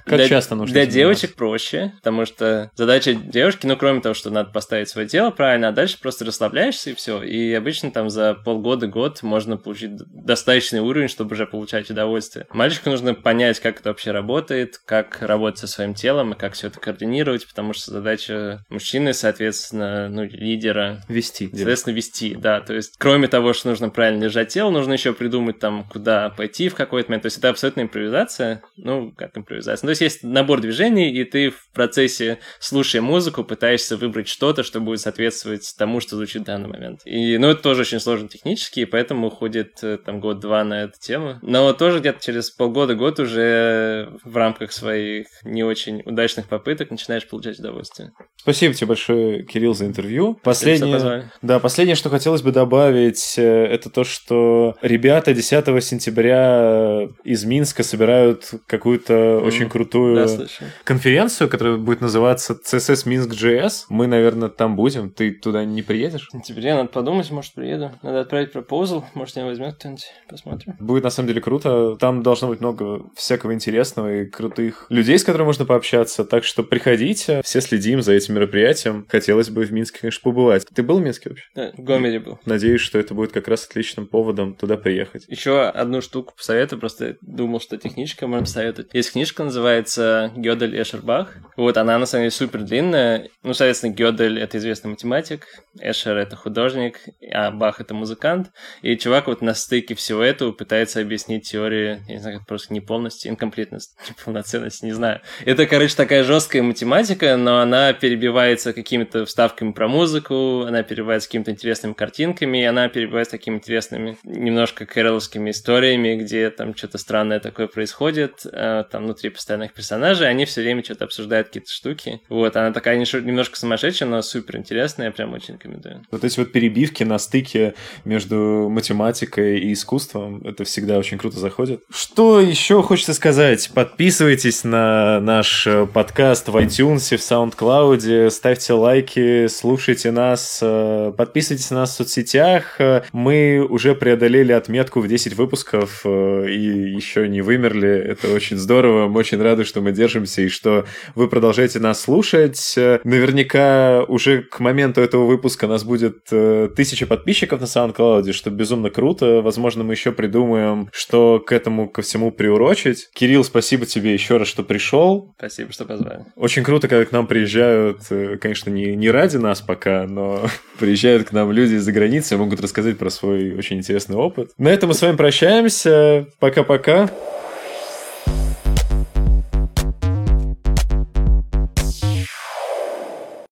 Как для, часто нужно? Для девочек проще, потому что задача девушки, ну, кроме того, что надо поставить свое тело правильно, а дальше просто расслабляешься и все. И обычно там за полгода-год можно получить достаточный уровень, чтобы уже получать удовольствие. Мальчику нужно понять, как это вообще работает, как работать со своим телом и как все это координировать, потому что задача мужчины, соответственно, ну, лидера... Вести. Соответственно, вести, да. То есть, кроме того, что нужно правильно держать тело, нужно еще придумать там, куда пойти в какой-то момент. То есть, это абсолютно импровизация. Ну, как импровизация. Ну, то есть, есть набор движений, и ты в процессе, слушая музыку, пытаешься выбрать что-то, что будет соответствовать тому, что звучит в данный момент. И, ну, это тоже очень сложно технически, и поэтому уходит э, там год-два на эту тему. Но тоже где-то через полгода-год уже в рамках своих не очень удачных попыток начинаешь получать удовольствие. Спасибо тебе большое, Кирилл, за интервью. Последнее, да, последнее, что хотелось бы добавить, э, это то, что ребята 10 сентября из Минска собирают какую-то mm. очень крутую да, конференцию, которая будет называться CSS Минск JS. Мы, наверное, там будем. Ты туда не приедешь? В сентябре надо подумать, может, приеду. Надо отправить пропозал, может, меня возьмет кто-нибудь. Посмотрим. Будет, на самом деле, круто. Там должно быть много всякого интересного и крутых людей, с которыми можно пообщаться. Так что приходите, все следим за этим мероприятием. Хотелось бы в Минске, конечно, побывать. Ты был в Минске вообще? Да, в Гомеле был. Надеюсь, что это будет как раз отличным поводом туда приехать. Еще одну штуку посоветую, просто думал, что техничка можно посоветовать. Есть книжка, называется Гёдель Эшербах. Вот, она на самом деле супер длинная. Ну, соответственно, Гёдель — это известный математик, Эшер — это художник, а Бах — это музыкант. И чувак вот на стыке всего этого пытается объяснить теорию, я не знаю, как просто неполности, инкомплетность, неполноценность, не знаю. Это, короче, такая жесткая математика, но она перебивается какими-то вставками про музыку, она перебивается какими-то интересными картинками, и она перебивается такими интересными, немножко кэроловскими историями, где там что-то странное такое происходит, э, там внутри постоянных персонажей, они все время что-то обсуждают, какие-то штуки. Вот, она такая немножко сумасшедшая, но супер интересная, я прям очень рекомендую. Вот эти вот перебивки на стыке между математикой и искусством, это всегда очень круто заходит. Что еще хочется сказать? Подписывайтесь на наш э, подкаст в iTunes, в SoundCloud, ставьте лайки, слушайте нас, э, подписывайтесь на нас в соцсетях. Мы уже преодолели отметку в 10 выпусков и еще не вымерли. Это очень здорово. Мы очень рады, что мы держимся и что вы продолжаете нас слушать. Наверняка уже к моменту этого выпуска нас будет э, тысяча подписчиков на SoundCloud, что безумно круто. Возможно, мы еще придумаем, что к этому ко всему приурочить. Кирилл, спасибо тебе еще раз, что пришел. Спасибо, что позвали. Очень круто, когда к нам приезжают, э, конечно, не, не ради нас пока, но приезжают к нам люди из-за границы и могут рассказать про свой очень интересный опыт. На этом мы с вами прощаемся. Пока-пока.